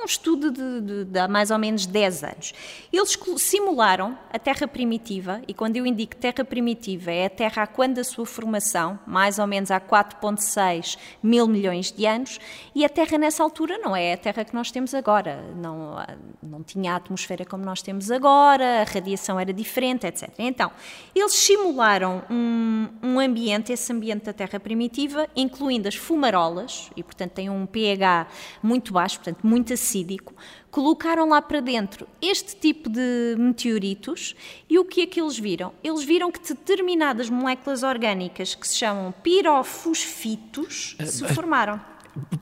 Speaker 1: um estudo de, de, de, há mais ou menos 10 anos. Eles simularam a Terra primitiva, e quando eu indico Terra primitiva, é a Terra há quando da sua formação, mais ou menos há 4,6 mil milhões de anos, e a Terra nessa altura não é a Terra que nós temos agora. Não, não tinha a atmosfera como nós temos agora, a radiação era diferente, etc. Então, eles simularam um, um ambiente, esse ambiente da Terra primitiva, incluindo as fumarolas, e portanto tem um pH muito baixo, portanto muito acídico, colocaram lá para dentro este tipo de meteoritos e o que é que eles viram? Eles viram que determinadas moléculas orgânicas que se chamam pirofosfitos se formaram.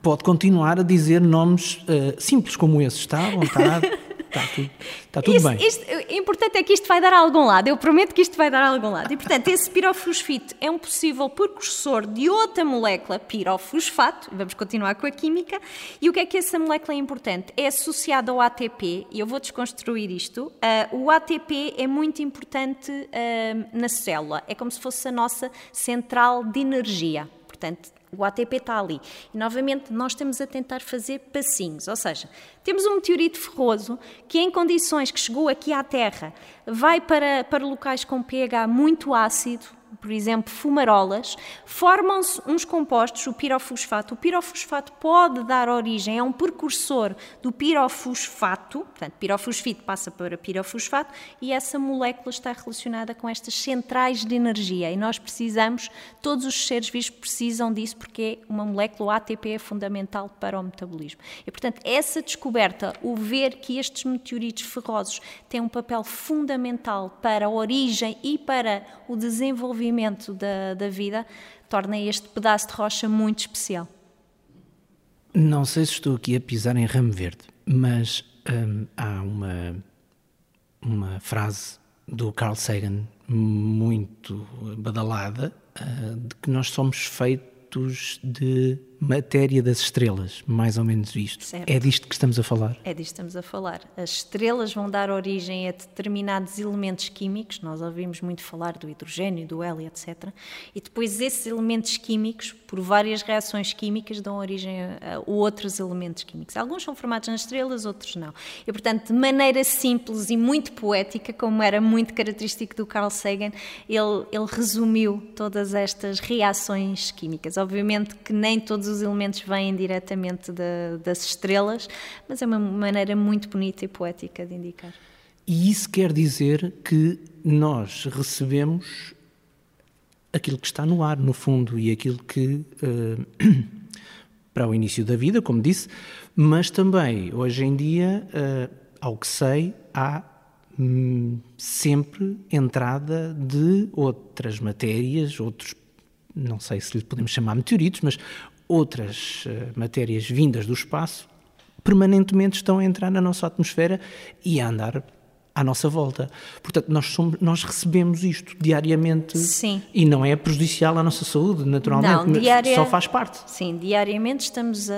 Speaker 3: Pode continuar a dizer nomes uh, simples como esses, está à vontade. Está tudo, está tudo
Speaker 1: isto,
Speaker 3: bem.
Speaker 1: Isto, o importante é que isto vai dar a algum lado. Eu prometo que isto vai dar a algum lado. E, portanto, esse pirofosfito é um possível precursor de outra molécula, pirofosfato. Vamos continuar com a química. E o que é que essa molécula é importante? É associada ao ATP, e eu vou desconstruir isto. Uh, o ATP é muito importante uh, na célula. É como se fosse a nossa central de energia. Portanto, o ATP está ali. E novamente nós estamos a tentar fazer passinhos, ou seja, temos um meteorito ferroso que, em condições que chegou aqui à Terra, vai para, para locais com pH muito ácido, por exemplo, fumarolas, formam-se uns compostos, o pirofosfato. O pirofosfato pode dar origem a um precursor do pirofosfato, portanto, pirofosfito passa para pirofosfato, e essa molécula está relacionada com estas centrais de energia. E nós precisamos, todos os seres vivos precisam disso, porque é uma molécula, o ATP é fundamental para o metabolismo. E, portanto, essa descoberta, o ver que estes meteoritos ferrosos têm um papel fundamental para a origem e para o desenvolvimento movimento da, da vida torna este pedaço de rocha muito especial.
Speaker 3: Não sei se estou aqui a pisar em ramo verde, mas hum, há uma, uma frase do Carl Sagan muito badalada uh, de que nós somos feitos de matéria das estrelas, mais ou menos isto. Certo. É disto que estamos a falar?
Speaker 1: É disto que estamos a falar. As estrelas vão dar origem a determinados elementos químicos, nós ouvimos muito falar do hidrogênio, do hélio, etc. E depois esses elementos químicos, por várias reações químicas, dão origem a, outros elementos químicos. Alguns são formados nas estrelas, outros não. E, portanto, de maneira simples e muito poética, como era muito característico do Carl Sagan, ele, ele resumiu todas estas reações químicas. Obviamente que nem todos os elementos vêm diretamente das estrelas, mas é uma maneira muito bonita e poética de indicar.
Speaker 3: E isso quer dizer que nós recebemos aquilo que está no ar, no fundo, e aquilo que. Uh, para o início da vida, como disse, mas também, hoje em dia, uh, ao que sei, há hum, sempre entrada de outras matérias, outros, não sei se lhe podemos chamar meteoritos, mas outras uh, matérias vindas do espaço permanentemente estão a entrar na nossa atmosfera e a andar à nossa volta. Portanto, nós, somos, nós recebemos isto diariamente
Speaker 1: sim.
Speaker 3: e não é prejudicial à nossa saúde, naturalmente, não, diária, só faz parte.
Speaker 1: Sim, diariamente estamos a,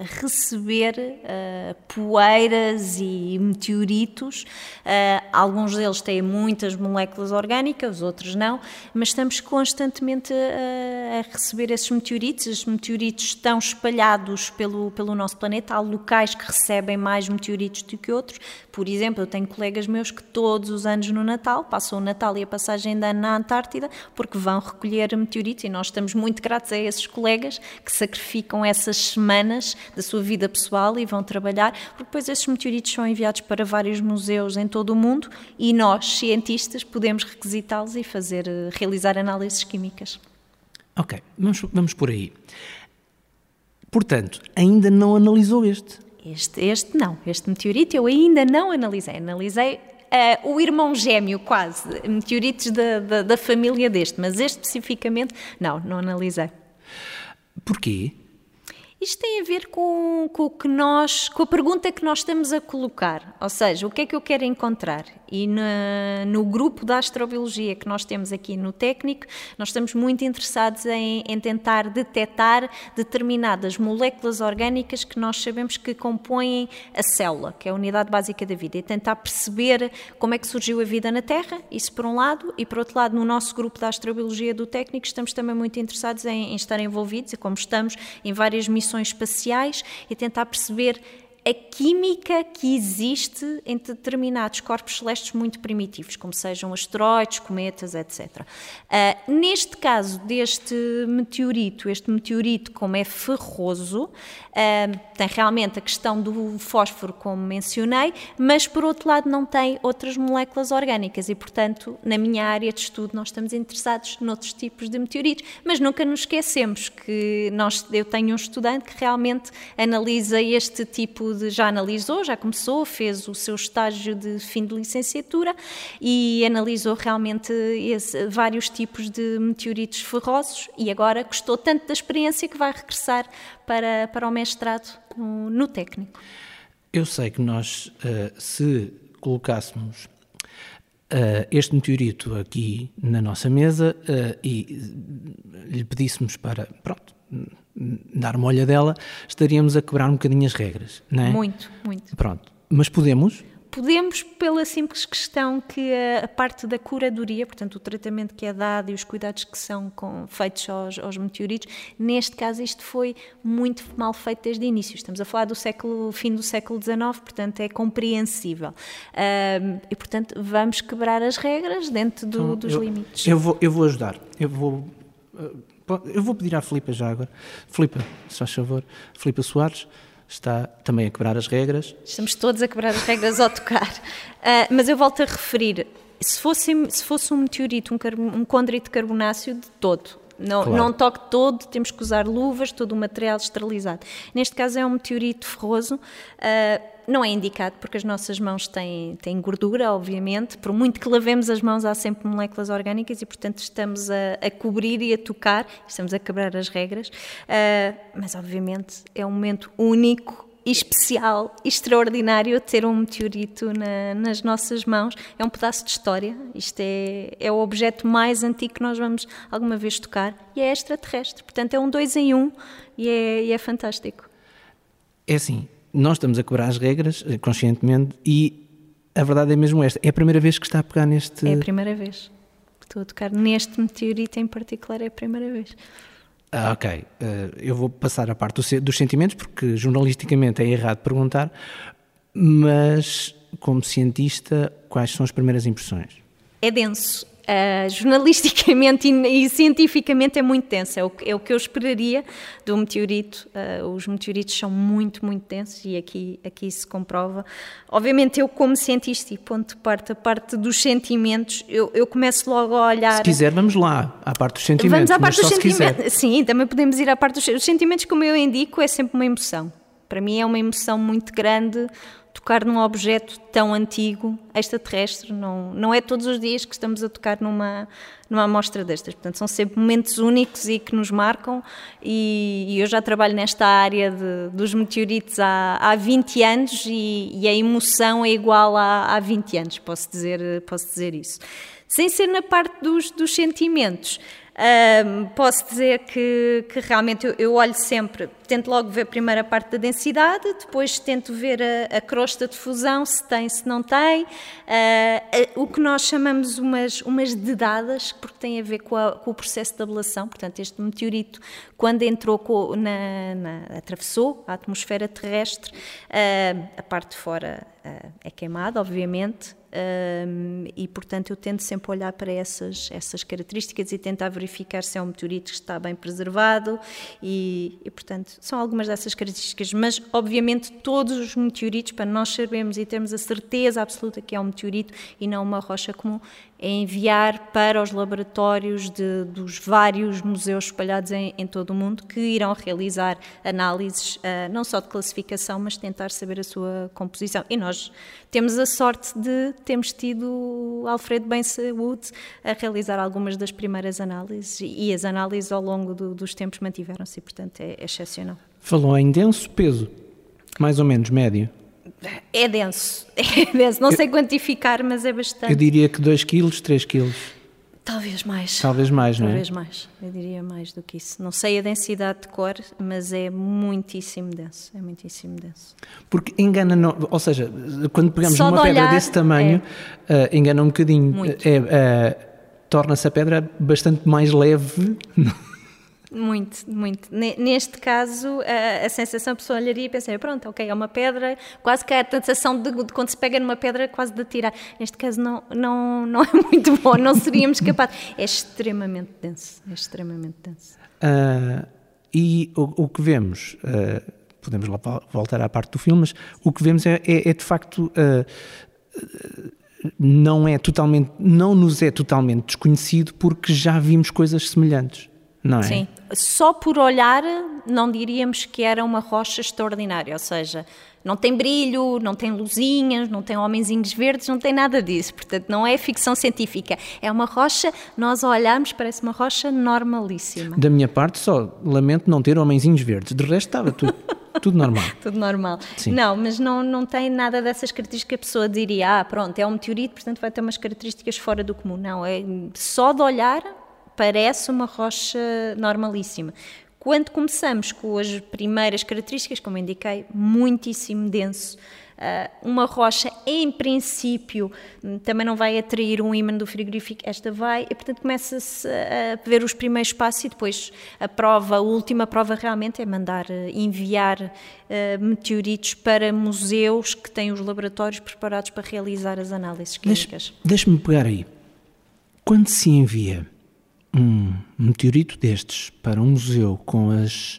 Speaker 1: a receber uh, poeiras e meteoritos. Uh, alguns deles têm muitas moléculas orgânicas, outros não, mas estamos constantemente a, a receber esses meteoritos. Os meteoritos estão espalhados pelo, pelo nosso planeta. Há locais que recebem mais meteoritos do que outros. Por exemplo, eu tenho colegas meus que todos os anos no Natal passam o Natal e a passagem de ano na Antártida porque vão recolher meteoritos e nós estamos muito gratos a esses colegas que sacrificam essas semanas da sua vida pessoal e vão trabalhar, porque depois esses meteoritos são enviados para vários museus em todo o mundo e nós, cientistas, podemos requisitá-los e fazer, eh, realizar análises químicas.
Speaker 3: Ok, vamos, vamos por aí. Portanto, ainda não analisou este?
Speaker 1: Este, este não, este meteorito eu ainda não analisei. Analisei uh, o irmão gêmeo, quase, meteoritos da, da, da família deste, mas este especificamente, não, não analisei.
Speaker 3: Porquê?
Speaker 1: Isto tem a ver com, com, o que nós, com a pergunta que nós estamos a colocar, ou seja, o que é que eu quero encontrar? E na, no grupo da astrobiologia que nós temos aqui no técnico, nós estamos muito interessados em, em tentar detectar determinadas moléculas orgânicas que nós sabemos que compõem a célula, que é a unidade básica da vida, e tentar perceber como é que surgiu a vida na Terra, isso por um lado, e por outro lado, no nosso grupo da astrobiologia do técnico, estamos também muito interessados em, em estar envolvidos, e como estamos em várias missões missões espaciais e tentar perceber a química que existe em determinados corpos celestes muito primitivos, como sejam asteroides, cometas, etc. Uh, ah, neste caso deste meteorito, este meteorito, como é ferroso, uh, tem realmente a questão do fósforo, como mencionei, mas por outro lado não tem outras moléculas orgânicas e, portanto, na minha área de estudo nós estamos interessados noutros tipos de meteoritos, mas nunca nos esquecemos que nós, eu tenho um estudante que realmente analisa este tipo de, já analisou, já começou, fez o seu estágio de fim de licenciatura e analisou realmente esse, vários tipos de meteoritos ferrosos e agora gostou tanto da experiência que vai regressar para, para o mestrado no, no técnico.
Speaker 3: Eu sei que nós, uh, se colocássemos Uh, este meteorito aqui na nossa mesa uh, e lhe pedíssemos para, pronto, dar uma olhadela, estaríamos a quebrar um bocadinho as regras, não é?
Speaker 1: Muito, muito.
Speaker 3: Pronto, mas podemos?
Speaker 1: Podemos, pela simples questão que a, parte da curadoria, portanto, o tratamento que é dado e os cuidados que são com, feitos aos, aos, meteoritos, neste caso isto foi muito mal feito desde o início. Estamos a falar do século, fim do século XIX, portanto é compreensível. Um, e, portanto, vamos quebrar as regras dentro do, então, dos
Speaker 3: eu,
Speaker 1: limites.
Speaker 3: Eu vou, eu vou ajudar. Eu vou uh, eu vou pedir à Filipa já agora. Filipa, se faz favor. Filipa Soares está também a quebrar as regras.
Speaker 1: Estamos todos a quebrar as regras ao tocar. Uh, mas eu volto a referir, se fosse, se fosse um meteorito, um, um condrito carbonáceo de todo, não, claro. não toque todo, temos que usar luvas, todo o material esterilizado. Neste caso é um meteorito ferroso, uh, não é indicado porque as nossas mãos têm, têm gordura, obviamente, por muito que lavemos as mãos há sempre moléculas orgânicas e, portanto, estamos a, a cobrir e a tocar, estamos a quebrar as regras, uh, mas, obviamente, é um momento único especial, extraordinário ter um meteorito na, nas nossas mãos. É um pedaço de história. Isto é, é o objeto mais antigo que nós vamos alguma vez tocar e é extraterrestre. Portanto, é um dois em um e é, e é fantástico.
Speaker 3: É assim, nós estamos a quebrar as regras eh, conscientemente e a verdade é mesmo esta. É a primeira vez que está a pegar neste.
Speaker 1: É a primeira vez. Estou a tocar neste meteorito em particular, é a primeira vez.
Speaker 3: Ah, ok, uh, eu vou passar a parte do, dos sentimentos, porque jornalisticamente é errado perguntar, mas como cientista, quais são as primeiras impressões?
Speaker 1: É denso, Uh, jornalisticamente e, e, cientificamente é muito tenso, é o, é o, que eu esperaria do meteorito. Uh, os meteoritos são muito, muito densos e aqui, aqui se comprova. Obviamente, eu, como cientista e ponto de parte, a parte dos sentimentos, eu, eu começo logo a olhar.
Speaker 3: Se quiser, vamos lá, à parte dos sentimentos.
Speaker 1: Vamos à parte dos sentimentos. Sim, também podemos ir à parte dos os sentimentos, como eu indico, é sempre uma emoção. Para mim é uma emoção muito grande tocar num objeto tão antigo, extraterrestre, não, não é todos os dias que estamos a tocar numa, numa amostra destas. Portanto, são sempre momentos únicos e que nos marcam. E, e eu já trabalho nesta área de, dos meteoritos há, há 20 anos e, e, a emoção é igual a, há 20 anos, posso dizer, posso dizer isso. Sem ser na parte dos, dos sentimentos. Um, posso dizer que, que realmente eu, eu, olho sempre, tento logo ver a primeira parte da densidade, depois tento ver a, a crosta de fusão, se tem, se não tem, uh, o que nós chamamos umas, umas dedadas, porque tem a ver com, a, com o processo de ablação, portanto este meteorito, quando entrou na, na, atravessou a atmosfera terrestre, uh, a parte de fora uh, é queimada, obviamente, um, e portanto eu tento sempre olhar para essas, essas características e tentar verificar se é um meteorito que está bem preservado e, e, portanto são algumas dessas características, mas obviamente todos os meteoritos, para nós sabermos e termos a certeza absoluta que é um meteorito e não uma rocha comum, é enviar para os laboratórios de, dos vários museus espalhados em, em, todo o mundo que irão realizar análises uh, não só de classificação, mas tentar saber a sua composição. E nós temos a sorte de termos tido Alfredo Bensaúde a realizar algumas das primeiras análises e as análises ao longo do, dos tempos mantiveram-se, portanto é, é excepcional.
Speaker 3: Falou em denso peso, mais ou menos médio.
Speaker 1: É denso, é denso. Não sei quantificar, mas é bastante.
Speaker 3: Eu diria que 2 kg, 3 kg.
Speaker 1: Talvez mais.
Speaker 3: Talvez mais, não
Speaker 1: é? Talvez mais. Eu diria mais do que isso. Não sei a densidade de cor, mas é muitíssimo denso. É muitíssimo denso.
Speaker 3: Porque engana, não, ou seja, quando pegamos Só uma pedra desse tamanho, é. uh, engana um bocadinho. Muito. É, uh, Torna-se a pedra bastante mais leve.
Speaker 1: Muito, muito. Neste caso, a, a sensação, a pessoa olharia e pensaria, pronto, ok, é uma pedra, quase que é a sensação de, de, quando se pega numa pedra, quase de tirar. Neste caso, não, não, não é muito bom, não seríamos capazes. É extremamente denso, é extremamente denso.
Speaker 3: Uh, e o, o, que vemos, uh, podemos lá voltar à parte do filme, mas o que vemos é, é, é de facto. Uh, não é totalmente, não nos é totalmente desconhecido porque já vimos coisas semelhantes não é?
Speaker 1: Sim. Só por olhar não diríamos que era uma rocha extraordinária, ou seja, não tem brilho, não tem luzinhas, não tem homenzinhos verdes, não tem nada disso. Portanto, não é ficção científica. É uma rocha, nós olhamos, parece uma rocha normalíssima.
Speaker 3: Da minha parte, só lamento não ter homenzinhos verdes. De resto, estava tudo. Tudo normal.
Speaker 1: Tudo normal. Sim. Não, mas não, não tem nada dessas características que a pessoa diria, ah, pronto, é um meteorito, portanto vai ter umas características fora do comum. Não, é só de olhar parece uma rocha normalíssima. Quando começamos com as primeiras características, como indiquei, muitíssimo denso, Uh, uma rocha, em princípio, também não vai atrair um ímã do frigorífico, esta vai, e portanto começa-se a ver os primeiros passos e depois a prova, a última prova realmente é mandar uh, enviar uh, meteoritos para museus que têm os laboratórios preparados para realizar as análises clínicas.
Speaker 3: Deixa-me pegar aí. Quando se envia um meteorito destes para um museu com as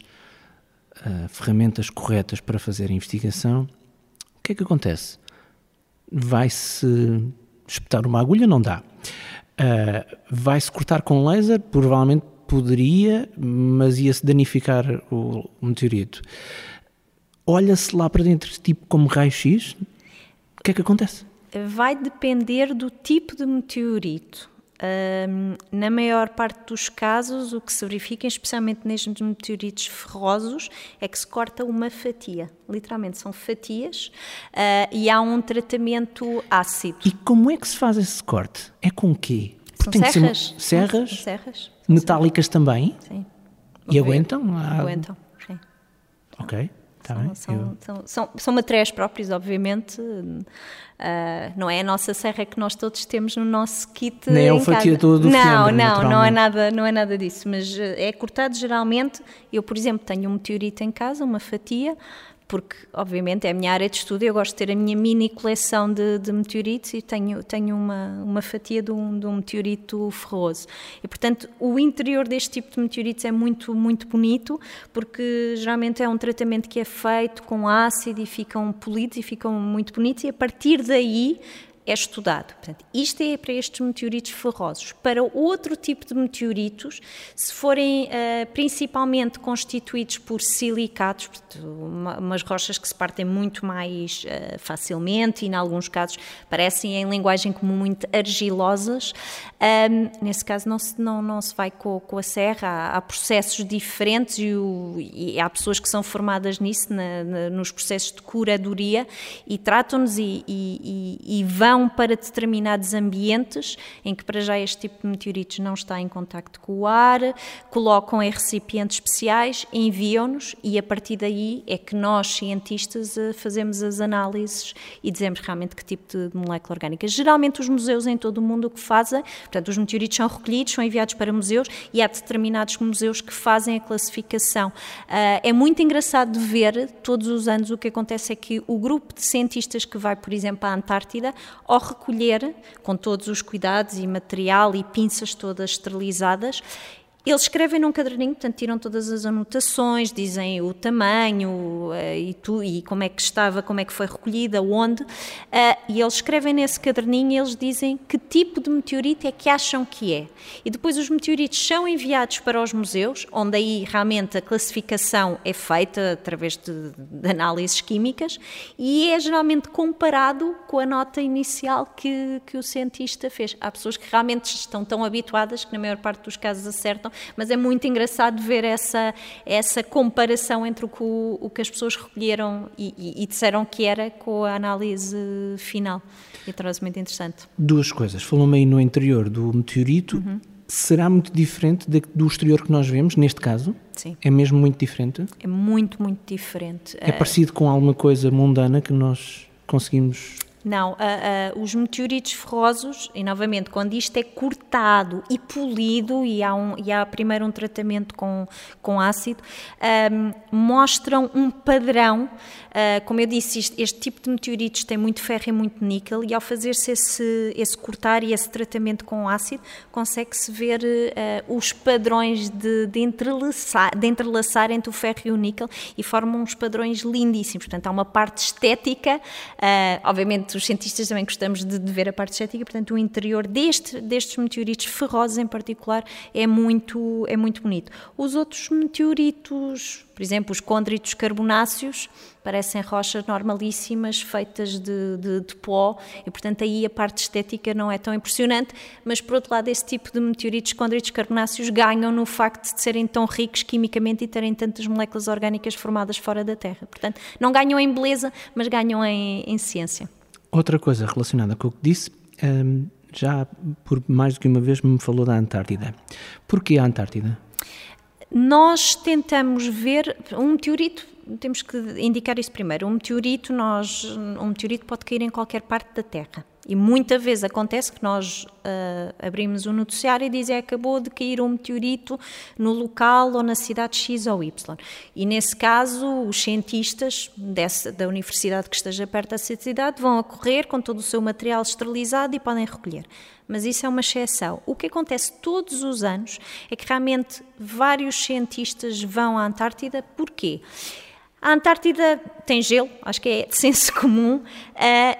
Speaker 3: uh, ferramentas corretas para fazer a investigação, o que é que acontece? Vai-se espetar uma agulha? Não dá. Uh, Vai-se cortar com laser? Provavelmente poderia, mas ia-se danificar o, o meteorito. Olha-se lá para dentro, tipo como raio-x? O que é que acontece?
Speaker 1: Vai depender do tipo de meteorito. Um, na maior parte dos casos, o que se verifica, especialmente nestes meteoritos ferrosos, é que se corta uma fatia. Literalmente, são fatias uh, e há um tratamento ácido.
Speaker 3: E como é que se faz esse corte? É com o quê?
Speaker 1: São serras.
Speaker 3: Serras?
Speaker 1: São serras.
Speaker 3: Metálicas também?
Speaker 1: Sim.
Speaker 3: E aguentam?
Speaker 1: Aguentam, sim.
Speaker 3: Ok. Tá
Speaker 1: são, são, são, são, são, materiais próprios, obviamente. Uh, não é a nossa serra que nós todos temos no nosso kit.
Speaker 3: Nem é o fatia todo do
Speaker 1: Não, fiambre, não, não é, nada, não é nada disso. Mas eh, é cortado geralmente. Eu, por exemplo, tenho um meteorito em casa, uma fatia, porque obviamente é a minha área de estudo, eu gosto de ter a minha mini coleção de, de meteoritos e tenho, tenho uma, uma fatia de um, de um, meteorito ferroso. E portanto o interior deste tipo de meteoritos é muito, muito bonito, porque geralmente é um tratamento que é feito com ácido e ficam polidos e ficam muito bonitos e a partir daí é estudado. Portanto, isto é para estes meteoritos ferrosos. Para outro tipo de meteoritos, se forem uh, principalmente constituídos por silicatos, uma, umas rochas que se partem muito mais uh, facilmente e, em alguns casos, parecem, em linguagem comum, muito argilosas, um, nesse caso não se, não, não se vai com, com a serra, há, há processos diferentes e, o, e, há pessoas que são formadas nisso, na, na, nos processos de curadoria, e tratam-nos e, e, e vão para determinados ambientes em que para já este tipo de meteoritos não está em contacto com o ar, colocam em recipientes especiais, enviam-nos e a partir daí é que nós, cientistas, eh, fazemos as análises e dizemos realmente que tipo de molécula orgânica. Geralmente os museus em todo o mundo o que fazem, portanto os meteoritos são recolhidos, são enviados para museus e há determinados museus que fazem a classificação. Uh, é muito engraçado de ver, todos os anos o que acontece é que o grupo de cientistas que vai, por exemplo, à Antártida, ao recolher, com todos os cuidados e material e pinças todas esterilizadas, eles escrevem num caderninho, portanto, tiram todas as anotações, dizem o tamanho uh, e, tu, e, como é que estava, como é que foi recolhida, onde, uh, e eles escrevem nesse caderninho e eles dizem que tipo de meteorito é que acham que é. E depois os meteoritos são enviados para os museus, onde aí realmente a classificação é feita através de, de análises químicas e é geralmente comparado com a nota inicial que, que o cientista fez. Há pessoas que realmente estão tão habituadas que, na maior parte dos casos, acertam mas é muito engraçado ver essa, essa comparação entre o que, o, o que as pessoas recolheram e, e, e, disseram que era com a análise final. E trouxe muito interessante.
Speaker 3: Duas coisas. Falou-me aí no interior do meteorito. Uhum. Será muito diferente de, do exterior que nós vemos, neste caso?
Speaker 1: Sim.
Speaker 3: É mesmo muito diferente?
Speaker 1: É muito, muito diferente.
Speaker 3: É parecido com alguma coisa mundana que nós conseguimos
Speaker 1: não, uh, uh, os meteoritos ferrosos, e novamente, quando isto é cortado e polido, e há, um, e há primeiro um tratamento com, com ácido, um, mostram um padrão. Uh, como eu disse, este, este, tipo de meteoritos tem muito ferro e muito níquel, e ao fazer-se esse, esse cortar e esse tratamento com ácido, consegue-se ver os padrões de, de, entrelaçar, de entrelaçar entre o ferro e o níquel e formam uns padrões lindíssimos. Portanto, há uma parte estética, obviamente os cientistas também gostamos de, de, ver a parte estética, portanto, o interior deste, destes meteoritos ferrosos em particular é muito, é muito bonito. Os outros meteoritos, por exemplo, os condritos carbonáceos, parecem rochas normalíssimas, feitas de, de, de, pó, e portanto aí a parte estética não é tão impressionante, mas por outro lado, esse tipo de meteoritos, condritos carbonáceos, ganham no facto de serem tão ricos quimicamente e terem tantas moléculas orgânicas formadas fora da Terra. Portanto, não ganham em beleza, mas ganham em, em ciência.
Speaker 3: Outra coisa relacionada com o que disse, um, já por mais do que uma vez me falou da Antártida. Porquê a Antártida?
Speaker 1: Nós tentamos ver um meteorito, temos que indicar isso primeiro. Um meteorito, nós, um meteorito pode cair em qualquer parte da Terra. E muitas vezes acontece que nós uh, abrimos um noticiário e dizem acabou de cair um meteorito no local ou na cidade X ou Y. E nesse caso, os cientistas dessa, da universidade que esteja perto dessa cidade vão correr com todo o seu material esterilizado e podem recolher. Mas isso é uma exceção. O que acontece todos os anos é que realmente vários cientistas vão à Antártida. Porquê? A Antártida tem gelo, acho que é de senso comum, uh,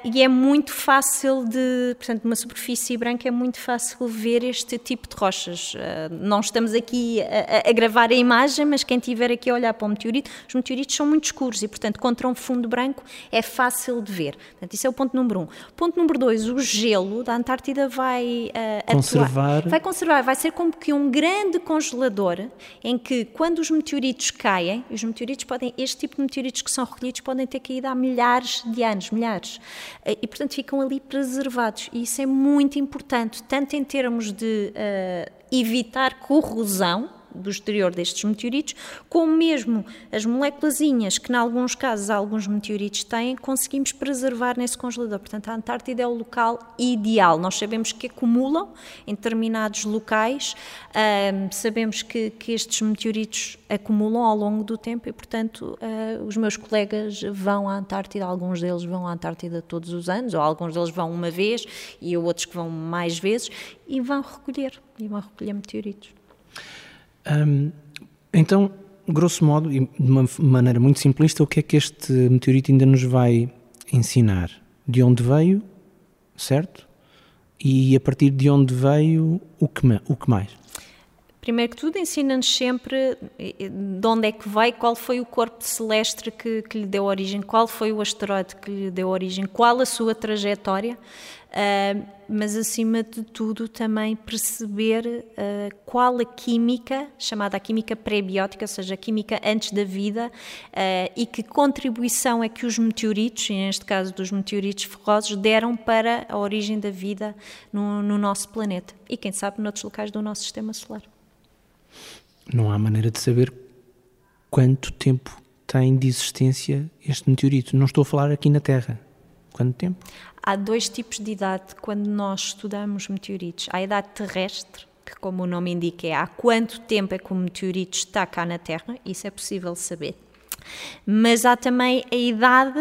Speaker 1: e é muito fácil de, portanto, numa superfície branca é muito fácil ver este tipo de rochas. Uh, não estamos aqui a, a, gravar a imagem, mas quem estiver aqui a olhar para o meteorito, os meteoritos são muito escuros e, portanto, contra um fundo branco é fácil de ver. Portanto, isso é o ponto número um. Ponto número dois, o gelo da Antártida vai uh,
Speaker 3: conservar.
Speaker 1: Atuar, vai conservar, vai ser como que um grande congelador em que, quando os meteoritos caem, os meteoritos podem, este tipo de meteoritos que são recolhidos podem ter caído há milhares de anos, milhares. Eh, e, portanto, ficam ali preservados. E isso é muito importante, tanto em termos de uh, evitar corrosão, do exterior destes meteoritos, como mesmo as moléculazinhas que, em alguns casos, alguns meteoritos têm, conseguimos preservar nesse congelador. Portanto, a Antártida é o local ideal. Nós sabemos que acumulam em determinados locais, sabemos que, que, estes meteoritos acumulam ao longo do tempo e, portanto, uh, os meus colegas vão à Antártida, alguns deles vão à Antártida todos os anos, ou alguns deles vão uma vez e outros que vão mais vezes, e vão recolher, e vão recolher meteoritos.
Speaker 3: Um, então, grosso modo, e de uma maneira muito simplista, o que é que este meteorito ainda nos vai ensinar? De onde veio, certo? E a partir de onde veio, o que, o que mais?
Speaker 1: Primeiro que tudo, ensina-nos sempre de onde é que vai, qual foi o corpo celeste que, que, lhe deu origem, qual foi o asteroide que lhe deu origem, qual a sua trajetória, uh, mas acima de tudo também perceber uh, qual a química, chamada a química pré-biótica, ou seja, a química antes da vida, uh, e que contribuição é que os meteoritos, e neste caso dos meteoritos ferrosos, deram para a origem da vida no, no nosso planeta e quem sabe noutros locais do nosso sistema solar
Speaker 3: não há maneira de saber quanto tempo tem de existência este meteorito. Não estou a falar aqui na Terra. Quanto tempo?
Speaker 1: Há dois tipos de idade quando nós estudamos meteoritos. Há a idade terrestre, que, como o nome indica, é há quanto tempo é que o meteorito está cá na Terra, isso é possível saber. Mas há também a idade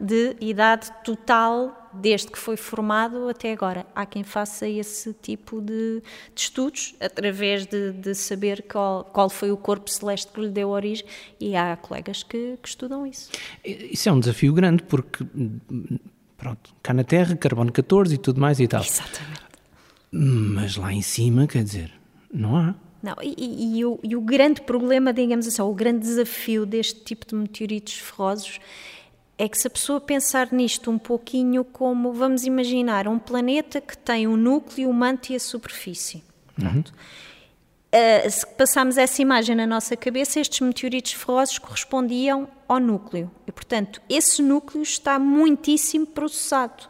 Speaker 1: de idade total desde que foi formado até agora. Há quem faça esse tipo de, de estudos através de, de saber qual, qual, foi o corpo celeste que lhe deu origem e há colegas que, que estudam isso.
Speaker 3: Isso é um desafio grande porque, pronto, cá na Terra, carbono 14 e tudo mais e tal.
Speaker 1: Exatamente.
Speaker 3: Mas lá em cima, quer dizer, não há.
Speaker 1: Não, e, e, e, o, e o grande problema, digamos assim, o grande desafio deste tipo de meteoritos ferrosos é que se a pessoa pensar nisto um pouquinho como, vamos imaginar, um planeta que tem um núcleo, o um manto e a superfície. Uhum. Uh, se passarmos essa imagem na nossa cabeça, estes meteoritos ferrosos correspondiam ao núcleo. E, portanto, esse núcleo está muitíssimo processado.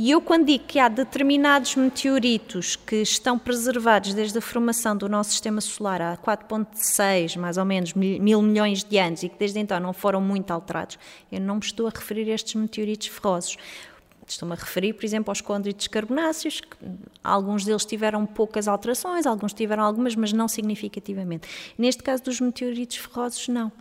Speaker 1: E eu, quando digo que há determinados meteoritos que estão preservados desde a formação do nosso sistema solar há 4,6, mais ou menos, mil milhões de anos e que desde então não foram muito alterados, eu não me estou a referir a estes meteoritos ferrosos. A referir, por exemplo, aos condritos carbonáceos, que alguns deles tiveram poucas alterações, alguns tiveram algumas, mas não significativamente. Neste caso dos meteoritos ferrosos, não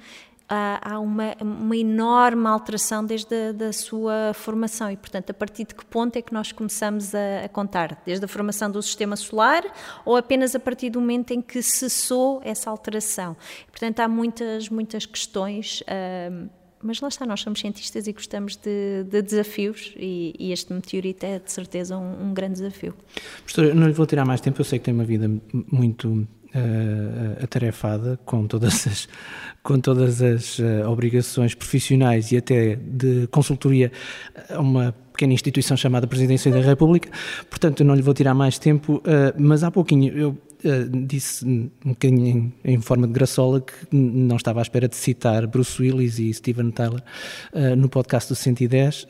Speaker 1: há uma, uma enorme alteração desde a da sua formação e, portanto, a partir de que ponto é que nós começamos a, a, contar? Desde a formação do sistema solar ou apenas a partir do momento em que cessou essa alteração? Portanto, há muitas, muitas questões. Uh, mas lá está, nós somos cientistas e gostamos de, de desafios e, e, este meteorito é de certeza um, um grande desafio.
Speaker 3: Professora, não lhe vou tirar mais tempo, eu sei que tem uma vida muito uh, atarefada com todas as, com todas as uh, obrigações profissionais e até de consultoria a uma pequena instituição chamada Presidência da República, portanto eu não lhe vou tirar mais tempo, uh, mas há pouquinho eu disse um bocadinho em, em, forma de graçola que não estava à espera de citar Bruce Willis e Steven Tyler uh, no podcast do 110 uh,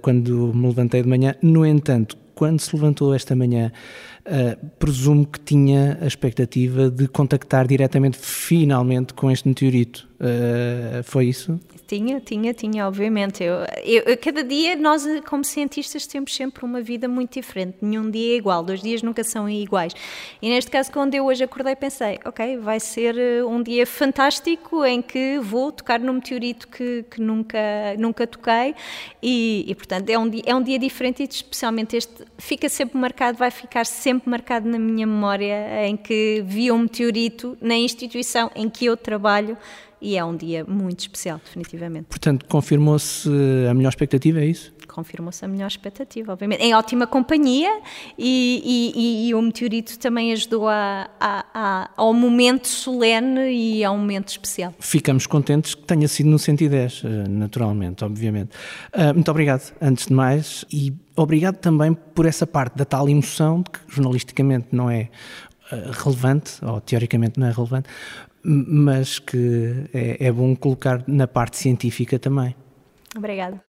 Speaker 3: quando me levantei de manhã. No entanto, quando se levantou esta manhã, uh, presumo que tinha a expectativa de contactar diretamente, finalmente, com este meteorito. Uh, foi isso?
Speaker 1: Tinha, tinha, tinha, obviamente. Eu, eu, cada dia nós, como cientistas, temos sempre uma vida muito diferente. Nenhum dia é igual, dois dias nunca são iguais. E neste caso, quando eu hoje acordei, pensei: ok, vai ser eh, um dia fantástico em que vou tocar no meteorito que, que nunca, nunca toquei. E, e, portanto, é um, dia, é um dia diferente e, especialmente, este fica sempre marcado, vai ficar sempre marcado na minha memória em que vi um meteorito na instituição em que eu trabalho e é um dia muito especial, definitivamente.
Speaker 3: Portanto, confirmou-se a melhor expectativa, é isso?
Speaker 1: Confirmou-se a melhor expectativa, obviamente. Em ótima companhia e, e, e o meteorito também ajudou a, a, a, ao momento solene e a um momento especial.
Speaker 3: Ficamos contentes que tenha sido no 110, eh, naturalmente, obviamente. Uh, muito obrigado, antes de mais, e obrigado também por essa parte da tal emoção, que jornalisticamente não é eh, relevante, ou teoricamente não é relevante, mas que é, é bom colocar na parte científica também.
Speaker 1: Obrigada.